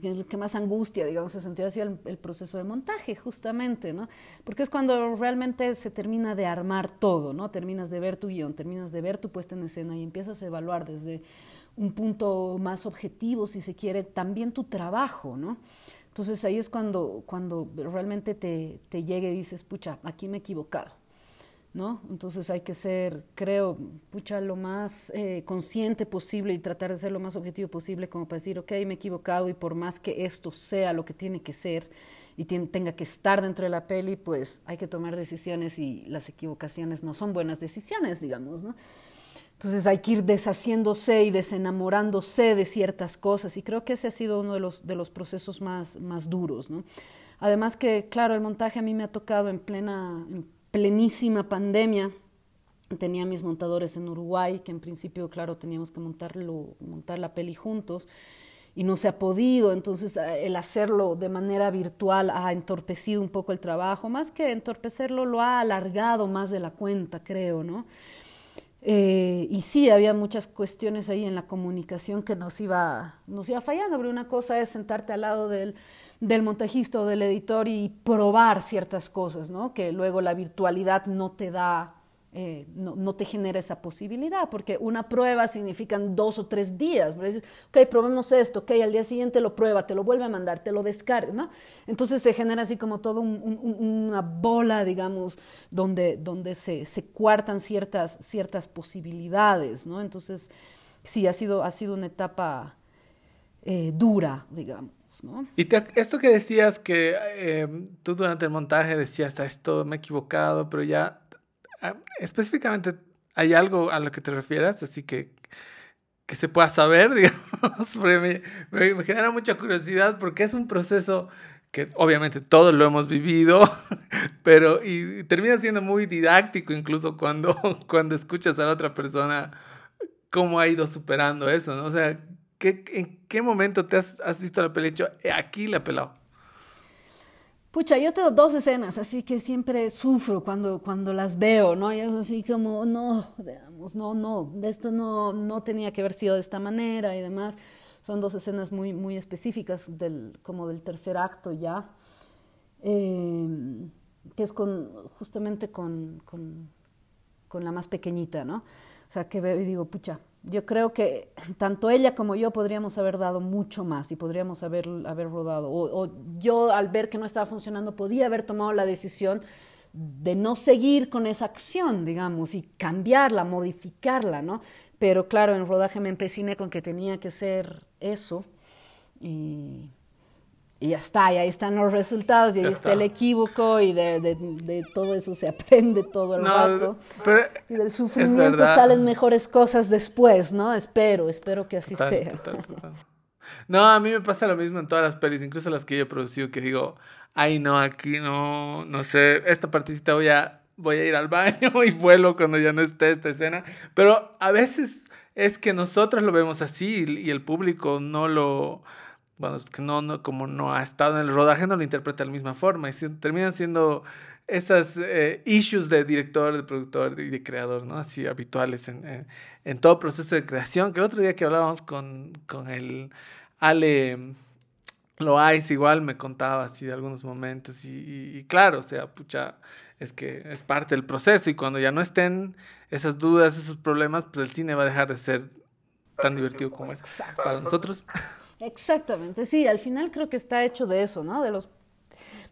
el que más angustia, digamos, se sintió así el, el, proceso de montaje, justamente, ¿no? Porque es cuando realmente se termina de armar todo, ¿no? Terminas de ver tu guion, terminas de ver tu puesta en escena y empiezas a evaluar desde un punto más objetivo, si se quiere, también tu trabajo, ¿no? Entonces ahí es cuando, cuando realmente te, te llegue y dices, pucha, aquí me he equivocado ¿no? Entonces hay que ser, creo, pucha, lo más eh, consciente posible y tratar de ser lo más objetivo posible como para decir, ok, me he equivocado y por más que esto sea lo que tiene que ser y tenga que estar dentro de la peli, pues hay que tomar decisiones y las equivocaciones no son buenas decisiones, digamos, ¿no? Entonces hay que ir deshaciéndose y desenamorándose de ciertas cosas y creo que ese ha sido uno de los, de los procesos más, más duros, ¿no? Además que, claro, el montaje a mí me ha tocado en plena plenísima pandemia. Tenía mis montadores en Uruguay, que en principio, claro, teníamos que montarlo, montar la peli juntos y no se ha podido, entonces eh, el hacerlo de manera virtual ha entorpecido un poco el trabajo, más que entorpecerlo lo ha alargado más de la cuenta, creo, ¿no? Eh, y sí, había muchas cuestiones ahí en la comunicación que nos iba, nos iba fallando, pero una cosa es sentarte al lado del, del montajista o del editor y probar ciertas cosas, ¿no? Que luego la virtualidad no te da eh, no, te genera esa posibilidad, porque una prueba significan dos o tres días. Ok, probemos esto, ok, al día siguiente lo prueba, te lo vuelve a mandar, te lo descarga, ¿no? Entonces se genera así como toda una bola, digamos, donde, donde se, cuartan ciertas, ciertas posibilidades, ¿no? Entonces, sí, ha sido, ha sido una etapa eh, dura, digamos. ¿no? Y esto que decías que eh, tú durante el montaje decías, esto me he equivocado, pero ya específicamente, ¿hay algo a lo que te refieras? Así que, que se pueda saber, (laughs) digamos, porque me, genera mucha curiosidad porque es un proceso que obviamente todos lo hemos vivido, (laughs) pero y, termina siendo muy didáctico incluso cuando, (laughs) cuando escuchas a la otra persona cómo ha ido superando eso, ¿no? O sea, ¿qué, ¿en qué momento te has, visto la pelea eh, aquí la pelado? Pucha, yo tengo dos escenas, así que siempre sufro cuando, cuando las veo, ¿no? Y es así como, no, veamos, no, no, esto no, no tenía que haber sido de esta manera y demás. Son dos escenas muy, muy específicas, del, como del tercer acto ya, eh, que es con, justamente con, con, con la más pequeñita, ¿no? O sea, que veo y digo, pucha, yo creo que tanto ella como yo podríamos haber dado mucho más y podríamos haber, haber rodado. O, yo al ver que no estaba funcionando podía haber tomado la decisión de no seguir con esa acción, digamos, y cambiarla, modificarla, ¿no? Pero claro, en rodaje me empeciné con que tenía que ser eso. Y y ya está, y ahí están los resultados, y ahí está. el equívoco, y de, de, todo eso se (laughs) aprende todo el rato. y del sufrimiento salen mejores cosas después, ¿no? Espero, espero que así sea. No, a mí me pasa lo mismo en todas las pelis, incluso las que yo he producido, que digo, ay, no, aquí no, no sé, esta partecita voy a, voy a ir al baño (laughs) y vuelo cuando ya no esté esta escena. Pero a veces es que nosotros lo vemos así y el público no lo bueno, que no, no, como no ha estado en el rodaje, no lo interpreta de la misma forma. Y terminan siendo esas eh, issues de director, de productor y de, creador, ¿no? Así habituales en, en, todo proceso de creación. Que el otro día que hablábamos con, con el Ale Loaiz, igual me contaba así de algunos momentos. Y, y, claro, o sea, pucha, es que es parte del proceso. Y cuando ya no estén esas dudas, esos problemas, pues el cine va a dejar de ser tan divertido como es para nosotros. (laughs) Exactamente, sí, al final creo que está hecho de eso, ¿no? De los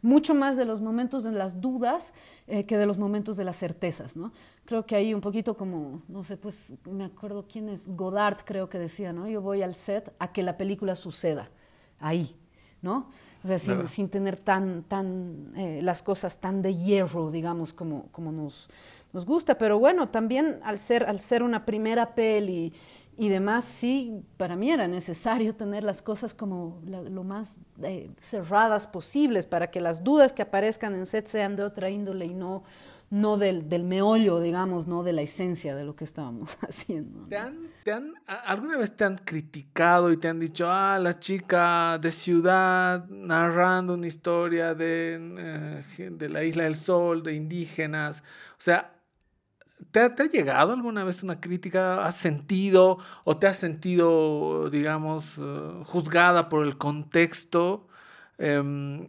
mucho más de los momentos de las dudas eh, que de los momentos de las certezas, ¿no? Creo que hay un poquito como, no sé, pues me acuerdo quién es Godard, creo que decía, ¿no? Yo voy al set a que la película suceda ahí, ¿no? O sea, sin, sin tener tan, tan, eh, las cosas tan de hierro, digamos, como, como nos, nos gusta. Pero bueno, también al ser, al ser una primera peli y demás, sí, para mí era necesario tener las cosas como lo más eh, cerradas posibles para que las dudas que aparezcan en set sean de otra índole y no, no del, del meollo, digamos, no de la esencia de lo que estábamos (laughs) haciendo. ¿Te han, te han, ¿Alguna vez te han criticado y te han dicho, ah, la chica de ciudad narrando una historia de, eh, de la isla del sol, de indígenas? O sea, ¿Te ha, llegado alguna vez una crítica? ¿Has sentido o te has sentido, digamos, eh, juzgada por el contexto? Em,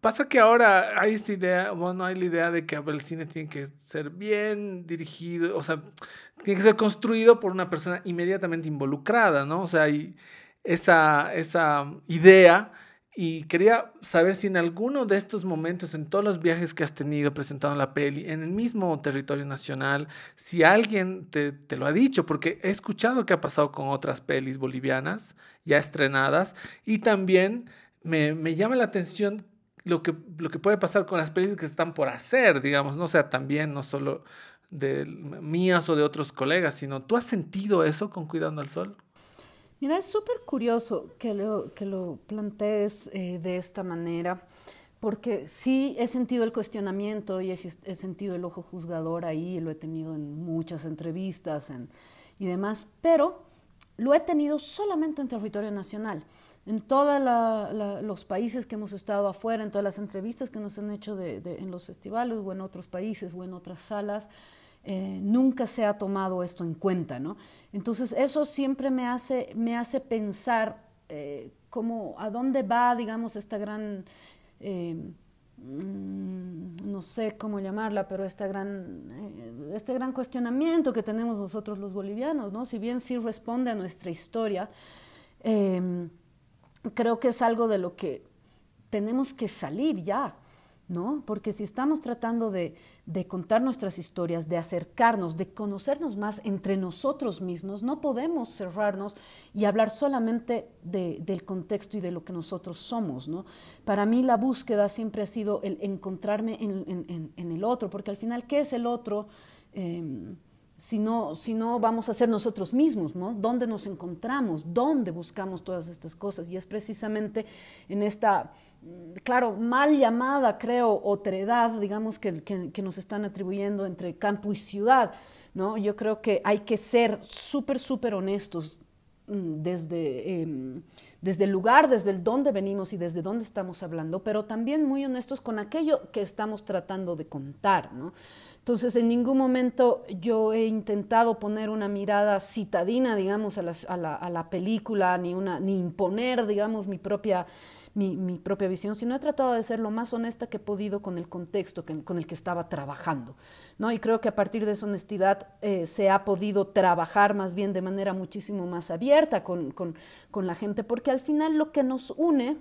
pasa que ahora hay esta idea, bueno, hay la idea de que el cine tiene que ser bien dirigido, o sea, tiene que ser construido por una persona inmediatamente involucrada, ¿no? O sea, hay esa, esa idea y quería saber si en alguno de estos momentos, en todos los viajes que has tenido presentando la peli, en el mismo territorio nacional, si alguien te, te, lo ha dicho, porque he escuchado que ha pasado con otras pelis bolivianas ya estrenadas, y también me, me llama la atención lo que, lo que puede pasar con las pelis que están por hacer, digamos, no sea también, no solo de mías o de otros colegas, sino tú has sentido eso con Cuidando al Sol. Mira, es súper curioso que lo, que lo plantees eh, de esta manera, porque sí he sentido el cuestionamiento y he, sentido el ojo juzgador ahí, lo he tenido en muchas entrevistas y demás, pero lo he tenido solamente en territorio nacional. En todos los países que hemos estado afuera, en todas las entrevistas que nos han hecho en los festivales o en otros países o en otras salas, eh, nunca se ha tomado esto en cuenta, ¿no? Entonces eso siempre me hace, me hace pensar eh, cómo, a dónde va, digamos, esta gran, eh, mm, no sé cómo llamarla, pero esta gran, este gran cuestionamiento que tenemos nosotros los bolivianos, ¿no? Si bien sí responde a nuestra historia, creo que es algo de lo que tenemos que salir ya. ¿No? Porque si estamos tratando de, contar nuestras historias, de acercarnos, de conocernos más entre nosotros mismos, no podemos cerrarnos y hablar solamente del contexto y de lo que nosotros somos, ¿no? Para mí la búsqueda siempre ha sido el encontrarme en, el otro, porque al final, ¿qué es el otro? Em, si no, si no vamos a ser nosotros mismos, ¿no? ¿Dónde nos encontramos? ¿Dónde buscamos todas estas cosas? Y es precisamente en esta claro, mal llamada, creo, otredad, digamos, que, que, nos están atribuyendo entre campo y ciudad, ¿no? Yo creo que hay que ser súper, súper honestos mm, desde, em, desde el lugar, desde el dónde venimos y desde dónde estamos hablando, pero también muy honestos con aquello que estamos tratando de contar, ¿no? Entonces, en ningún momento yo he intentado poner una mirada citadina, digamos, a la, a la, a la película, ni, una, ni imponer, digamos, mi propia mi, propia visión, sino he tratado de ser lo más honesta que he podido con el contexto con el que estaba trabajando. ¿no? Y creo que a partir de esa honestidad eh, se ha podido trabajar más bien de manera muchísimo más abierta con, la gente, porque al final lo que nos une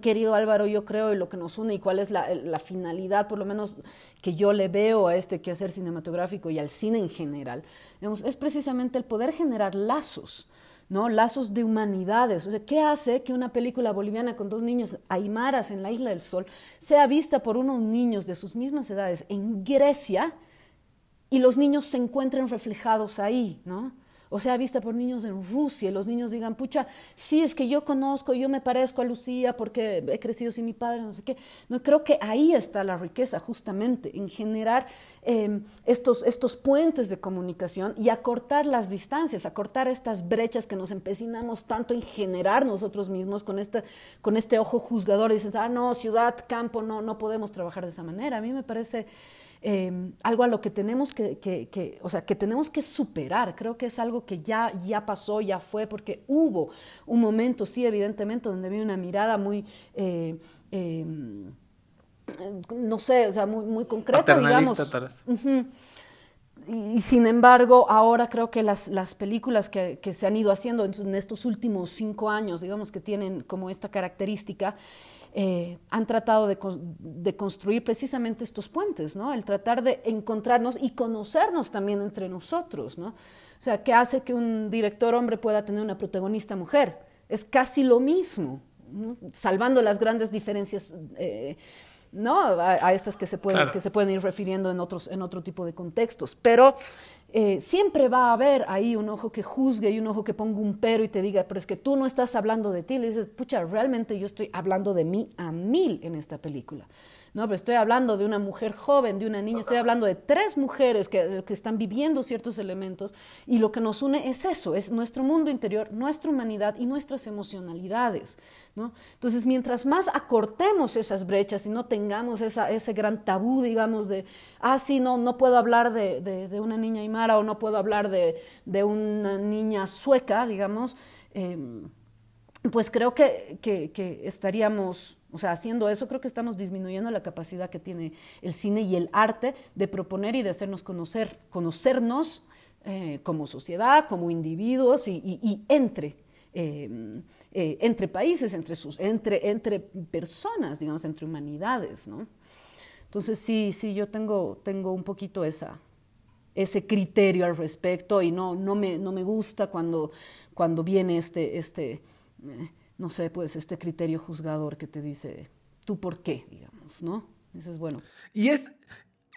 querido Álvaro, yo creo, y lo que nos une y cuál es la, la, finalidad, por lo menos que yo le veo a este quehacer cinematográfico y al cine en general, es precisamente el poder generar lazos. ¿No? Lazos de humanidades. O sea, ¿qué hace que una película boliviana con dos niños aymaras en la Isla del Sol sea vista por unos niños de sus mismas edades en Grecia y los niños se encuentren reflejados ahí, ¿no? O sea vista por niños en Rusia y los niños digan, pucha, sí, es que yo conozco, yo me parezco a Lucía porque he crecido sin mi padre, no sé qué. No, creo que ahí está la riqueza, justamente, en generar em, estos, estos puentes de comunicación y acortar las distancias, acortar estas brechas que nos empecinamos tanto en generar nosotros mismos con este, con este ojo juzgador y dices, ah, no, ciudad, campo, no, no podemos trabajar de esa manera. A mí me parece Em, algo a lo que tenemos que, o sea, que tenemos que superar. Creo que es algo que ya, ya pasó, ya fue, porque hubo un momento, sí, evidentemente, donde había una mirada muy... Eh, em, no sé, o sea, muy, muy concreta, digamos. y, sin embargo, ahora creo que las, las películas que, que, se han ido haciendo en, estos últimos cinco años, digamos que tienen como esta característica, eh, han tratado de, construir precisamente estos puentes. El tratar de encontrarnos y conocernos también entre nosotros, ¿no? O sea, ¿qué hace que un director hombre pueda tener una protagonista mujer? Es casi lo mismo, salvando las grandes diferencias. Eh, ¿no? A, estas que se, pueden, que se pueden ir refiriendo en, otros, en otro tipo de contextos. Pero eh, siempre va a haber ahí un ojo que juzgue y un ojo que ponga un pero y te diga, pero es que tú no estás hablando de ti. Le dices, pucha, realmente yo estoy hablando de mí a mil en esta película. No, pero estoy hablando de una mujer joven, de una niña, estoy hablando de tres mujeres que, que, están viviendo ciertos elementos y lo que nos une es eso, es nuestro mundo interior, nuestra humanidad y nuestras emocionalidades. ¿no? Entonces, mientras más acortemos esas brechas y no tengamos esa, ese gran tabú, digamos, de, ah, sí, no, no puedo hablar de, de, una niña aymara o no puedo hablar de, una niña sueca, digamos, em, pues creo que, que, que estaríamos o sea, haciendo eso creo que estamos disminuyendo la capacidad que tiene el cine y el arte de proponer y de hacernos conocer, conocernos eh, como sociedad, como individuos y, entre, eh, eh, entre países, entre, sus, entre, entre personas, digamos, entre humanidades, ¿no? Entonces sí, sí, yo tengo, tengo un poquito esa, ese criterio al respecto y no, no, me, no me gusta cuando, cuando viene este, este no sé, pues este criterio juzgador que te dice, tú por qué, digamos, ¿no? Eso es bueno. Y es,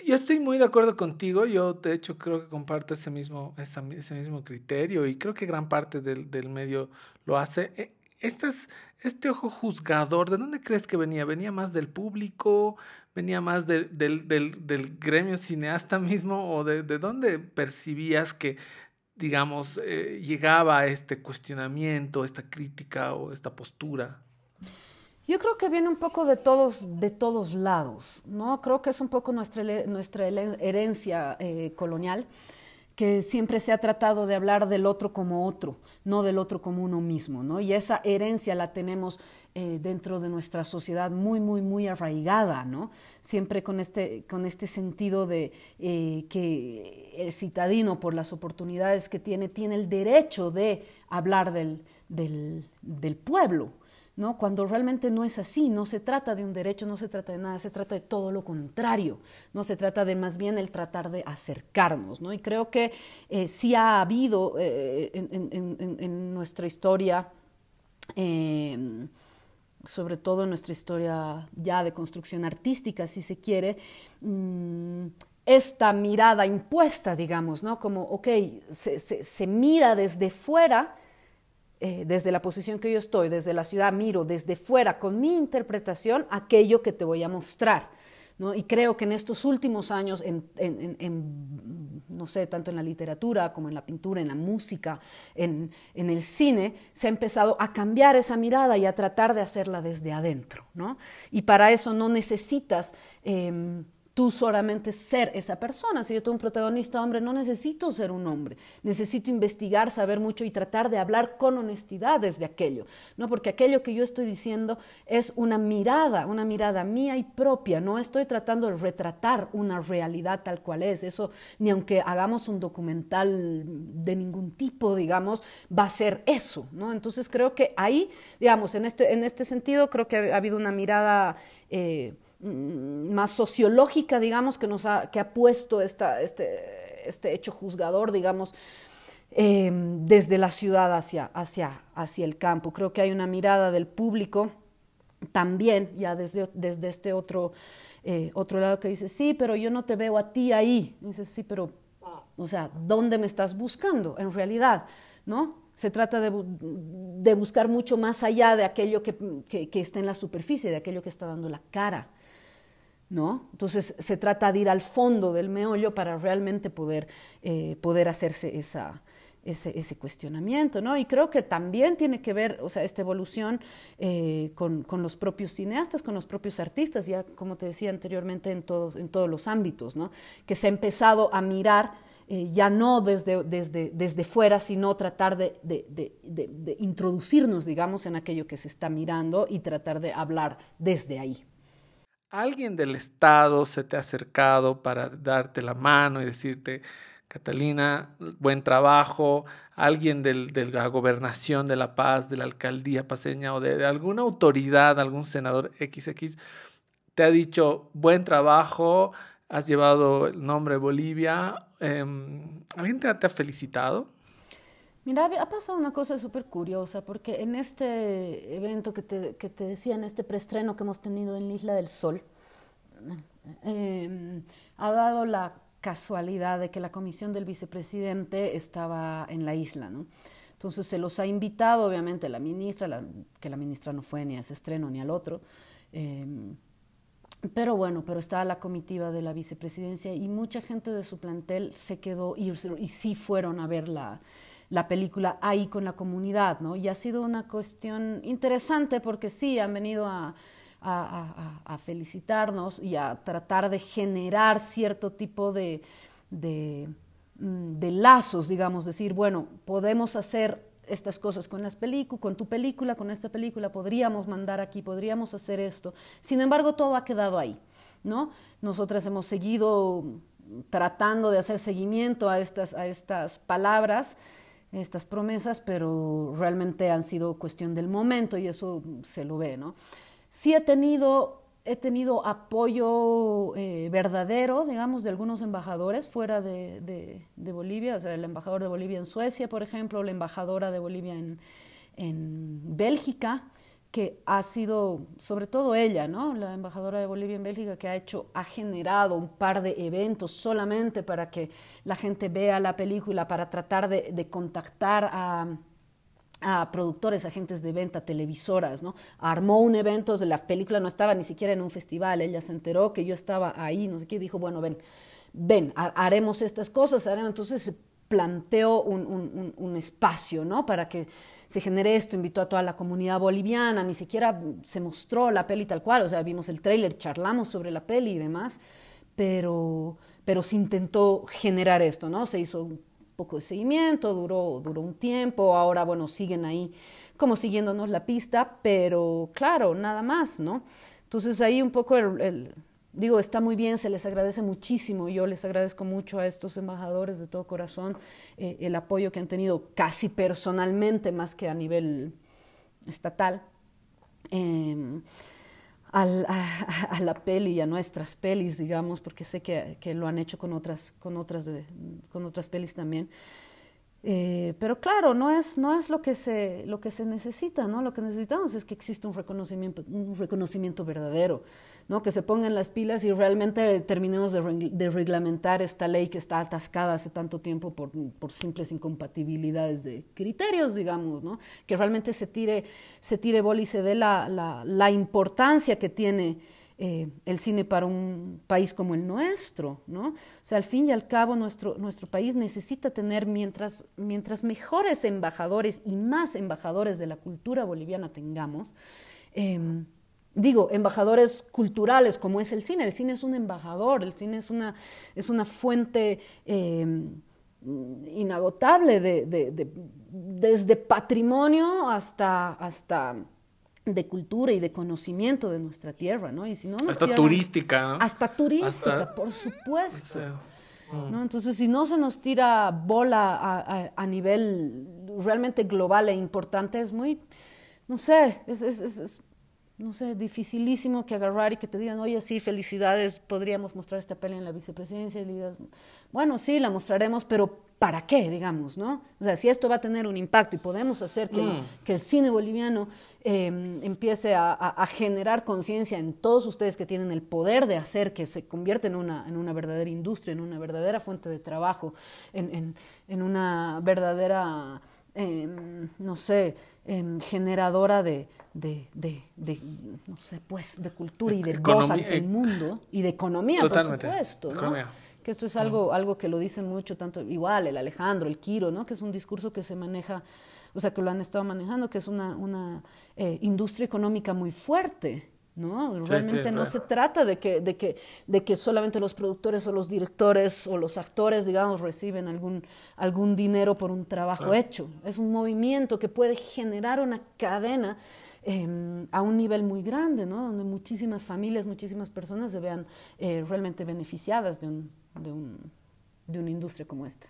yo estoy muy de acuerdo contigo, yo de hecho creo que comparto ese mismo, ese, mismo criterio y creo que gran parte del, del medio lo hace. E, este ojo juzgador, ¿de dónde crees que venía? ¿Venía más del público? ¿Venía más del, del, del gremio cineasta mismo? ¿O de, de dónde percibías que digamos, eh, llegaba a este cuestionamiento, esta crítica o esta postura? Yo creo que viene un poco de todos, de todos lados, ¿no? Creo que es un poco nuestra, nuestra herencia eh, colonial que siempre se ha tratado de hablar del otro como otro, no del otro como uno mismo, ¿no? Y esa herencia la tenemos eh, dentro de nuestra sociedad muy, muy, muy arraigada, ¿no? Siempre con este, con este sentido de eh, que el citadino, por las oportunidades que tiene, tiene el derecho de hablar del, del pueblo, ¿no? Cuando realmente no es así, no se trata de un derecho, no se trata de nada, se trata de todo lo contrario, no se trata de más bien el tratar de acercarnos, ¿no? Y creo que eh, sí ha habido eh, en, nuestra historia, em, sobre todo en nuestra historia ya de construcción artística, si se quiere, mm, esta mirada impuesta, digamos, ¿no? Como, ok, se, se mira desde fuera, eh, desde la posición que yo estoy, desde la ciudad, miro desde fuera con mi interpretación aquello que te voy a mostrar. ¿no? Y creo que en estos últimos años, en, no sé, tanto en la literatura como en la pintura, en la música, en, el cine, se ha empezado a cambiar esa mirada y a tratar de hacerla desde adentro. ¿no? Y para eso no necesitas... Em, tú solamente ser esa persona. Si yo tengo un protagonista hombre, no necesito ser un hombre. Necesito investigar, saber mucho y tratar de hablar con honestidad desde aquello, ¿no? Porque aquello que yo estoy diciendo es una mirada, una mirada mía y propia. No estoy tratando de retratar una realidad tal cual es. Eso, ni aunque hagamos un documental de ningún tipo, digamos, va a ser eso, ¿no? Entonces creo que ahí, digamos, en este, en este sentido, creo que ha, habido una mirada... Eh, más sociológica, digamos, que, nos ha, que ha puesto esta, este, este hecho juzgador, digamos, em, desde la ciudad hacia, hacia, hacia el campo. Creo que hay una mirada del público también, ya desde, desde este otro, eh, otro lado que dice, sí, pero yo no te veo a ti ahí. Dice, sí, pero, o sea, ¿dónde me estás buscando en realidad? ¿No? Se trata de, de buscar mucho más allá de aquello que, que, que, está en la superficie, de aquello que está dando la cara. ¿No? Entonces se trata de ir al fondo del meollo para realmente poder, eh, poder hacerse ese, ese, cuestionamiento, ¿no? Y creo que también tiene que ver, o sea, esta evolución eh, con, con, los propios cineastas, con los propios artistas, ya como te decía anteriormente, en todos, en todos los ámbitos, ¿no? Que se ha empezado a mirar eh, ya no desde, desde, desde fuera, sino tratar de, de, de, de introducirnos, digamos, en aquello que se está mirando y tratar de hablar desde ahí alguien del Estado se te ha acercado para darte la mano y decirte, Catalina, buen trabajo, alguien del, de la gobernación de La Paz, de la alcaldía paseña o de, alguna autoridad, algún senador XX, te ha dicho, buen trabajo, has llevado el nombre Bolivia. Em, ¿Alguien te, te ha felicitado? Mira, ha pasado una cosa súper curiosa, porque en este evento que te, que te, decía, en este preestreno que hemos tenido en la Isla del Sol, em, ha dado la casualidad de que la comisión del vicepresidente estaba en la isla, ¿no? Entonces se los ha invitado, obviamente, la ministra, que la ministra no fue ni a ese estreno ni al otro. Em, pero bueno, pero estaba la comitiva de la vicepresidencia y mucha gente de su plantel se quedó y, y sí fueron a ver la, la película ahí con la comunidad, ¿no? Y ha sido una cuestión interesante porque sí, han venido a, felicitarnos y a tratar de generar cierto tipo de, mm, de, lazos, digamos, decir, bueno, podemos hacer estas cosas con las películas, con tu película, con esta película, podríamos mandar aquí, podríamos hacer esto. Sin embargo, todo ha quedado ahí, ¿no? Nosotras hemos seguido tratando de hacer seguimiento a estas palabras estas promesas, pero realmente han sido cuestión del momento y eso se lo ve, ¿no? Sí he tenido, he tenido apoyo eh, verdadero, digamos, de algunos embajadores fuera de, Bolivia, o sea, el embajador de Bolivia en Suecia, por ejemplo, la embajadora de Bolivia en, en Bélgica, que ha sido, sobre todo ella, ¿no? la embajadora de Bolivia en Bélgica, que ha hecho, ha generado un par de eventos solamente para que la gente vea la película, para tratar de, contactar a, productores, agentes de venta, televisoras, ¿no? Armó un evento, la película no estaba ni siquiera en un festival, ella se enteró que yo estaba ahí, no sé qué, dijo, bueno, ven, ven, haremos estas cosas, haremos, entonces planteó un, un, espacio ¿no? para que se genere esto, invitó a toda la comunidad boliviana, ni siquiera se mostró la peli tal cual, o sea, vimos el tráiler, charlamos sobre la peli y demás, pero, pero se intentó generar esto, ¿no? Se hizo poco de seguimiento, duró, duró un tiempo, ahora, bueno, siguen ahí como siguiéndonos la pista, pero claro, nada más, ¿no? Entonces ahí un poco el, digo, está muy bien, se les agradece muchísimo, yo les agradezco mucho a estos embajadores de todo corazón eh, el apoyo que han tenido casi personalmente más que a nivel estatal. Em, a, la peli y a nuestras pelis, digamos, porque sé que, que lo han hecho con otras, con otras, con otras pelis también. Eh, pero claro, no es, no es lo, que se, lo que se necesita, ¿no? Lo que necesitamos es que exista un reconocimiento, un reconocimiento verdadero, ¿no? Que se pongan las pilas y realmente terminemos de, reglamentar esta ley que está atascada hace tanto tiempo por, por, simples incompatibilidades de criterios, digamos, ¿no? Que realmente se tire, se tire bola y se dé la, la, la importancia que tiene eh, el cine para un país como el nuestro, ¿no? O sea, al fin y al cabo nuestro, nuestro país necesita tener, mientras, mientras mejores embajadores y más embajadores de la cultura boliviana tengamos, em, digo, embajadores culturales como es el cine. El cine es un embajador, el cine es una, es una fuente em, inagotable de, desde patrimonio hasta, hasta de cultura y de conocimiento de nuestra tierra, ¿no? Y si no hasta turística, ¿no? Hasta turística, por supuesto. ¿no? Entonces, si no se nos tira bola a, nivel realmente global e importante, es muy, no sé, es, es, es, no sé, dificilísimo que agarrar y que te digan, oye, sí, felicidades, podríamos mostrar esta pelea en la vicepresidencia. Y digas, bueno, sí, la mostraremos, pero ¿para qué, digamos, no? O sea, si esto va a tener un impacto y podemos hacer que, mm. el cine boliviano em, empiece a, generar conciencia en todos ustedes que tienen el poder de hacer que se convierta en una, en una verdadera industria, en una verdadera fuente de trabajo, en, en, una verdadera, em, no sé, em, generadora de de, de, de, no sé, pues, de cultura y de voz ante el mundo y de economía, por supuesto, ¿no? Que esto es algo, algo que lo dicen mucho, tanto igual el Alejandro, el Quiro, ¿no? Que es un discurso que se maneja, o sea, que lo han estado manejando, que es una, una eh, industria económica muy fuerte, ¿no? Realmente no se trata de que, de, que, de que solamente los productores o los directores o los actores, digamos, reciben algún, algún dinero por un trabajo hecho. Es un movimiento que puede generar una cadena Em, a un nivel muy grande, ¿no? donde muchísimas familias, muchísimas personas se vean eh, realmente beneficiadas de, un, de, un, de una industria como esta.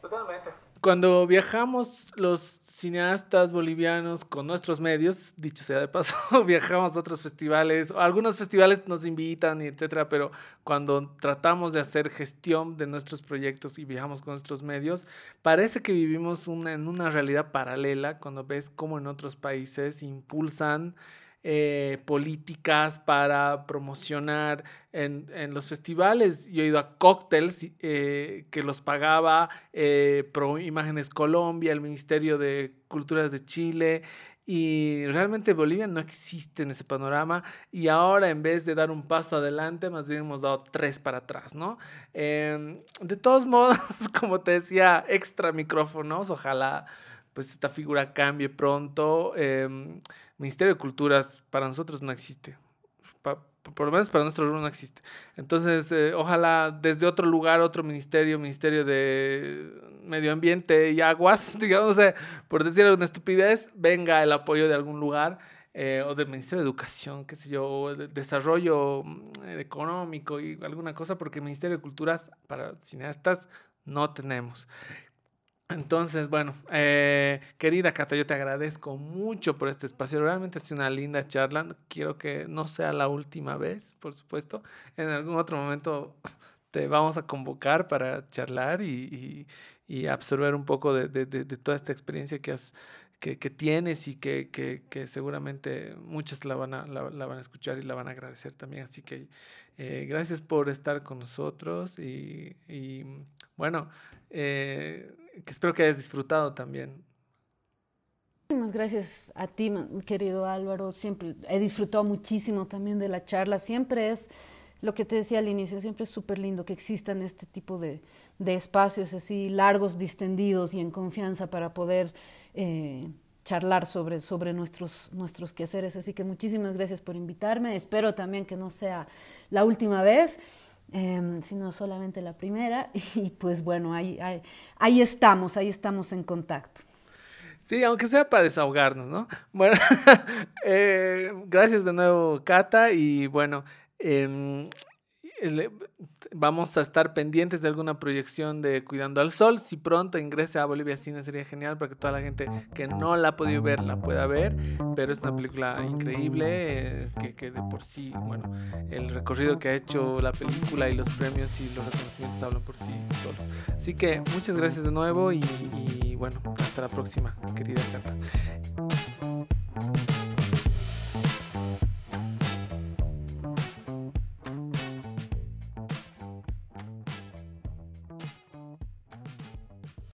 Totalmente. Cuando viajamos los cineastas bolivianos con nuestros medios, dicho sea de paso, (laughs) viajamos a otros festivales, algunos festivales nos invitan y etcétera, pero cuando tratamos de hacer gestión de nuestros proyectos y viajamos con nuestros medios, parece que vivimos en una realidad paralela cuando ves cómo en otros países impulsan eh, políticas para promocionar en, en, los festivales. Yo he ido a cócteles eh, que los pagaba eh, Pro Imágenes Colombia, el Ministerio de Culturas de Chile. Y realmente Bolivia no existe en ese panorama y ahora en vez de dar un paso adelante, más bien hemos dado tres para atrás, ¿no? Em, de todos modos, (laughs) como te decía, extra micrófonos, ojalá pues esta figura cambie pronto. Em, Ministerio de Culturas para nosotros no existe. por lo menos para nosotros no existe. Entonces, eh, ojalá desde otro lugar, otro ministerio, Ministerio de Medio Ambiente y Aguas, (laughs) digamos, por decir una estupidez, venga el apoyo de algún lugar. Eh, o del Ministerio de Educación, qué sé yo, o de Desarrollo mm, Económico y alguna cosa, porque el Ministerio de Culturas para cineastas no tenemos. Entonces, bueno, eh, querida Cata, yo te agradezco mucho por este espacio. Realmente ha sido una linda charla. Quiero que no sea la última vez, por supuesto. En algún otro momento te vamos a convocar para charlar y, y, absorber un poco de, de, de, toda esta experiencia que, has, que, que tienes y que, que, seguramente muchas la van, a, la, van a escuchar y la van a agradecer también. Así que eh, gracias por estar con nosotros y, y bueno. Eh, que espero que hayas disfrutado también. Muchísimas gracias a ti, querido Álvaro. Siempre he disfrutado muchísimo también de la charla. Siempre es lo que te decía al inicio, siempre es súper lindo que existan este tipo de, de, espacios así largos, distendidos y en confianza para poder eh, charlar sobre, sobre nuestros, nuestros quehaceres. Así que muchísimas gracias por invitarme. Espero también que no sea la última vez. Em, sino solamente la primera. (laughs) Y pues bueno, ahí, ahí, estamos, ahí estamos en contacto. Sí, aunque sea para desahogarnos, ¿no? Bueno, (laughs) eh, gracias de nuevo, Cata. Y bueno, eh, vamos a estar pendientes de alguna proyección de Cuidando al Sol. Si pronto ingresa a Bolivia Cine sería genial para que toda la gente que no la ha podido ver la pueda ver. Pero es una película increíble eh, que, que, de por sí, bueno, el recorrido que ha hecho la película y los premios y los reconocimientos hablan por sí solos. Así que muchas gracias de nuevo y, y bueno, hasta la próxima, querida Cata.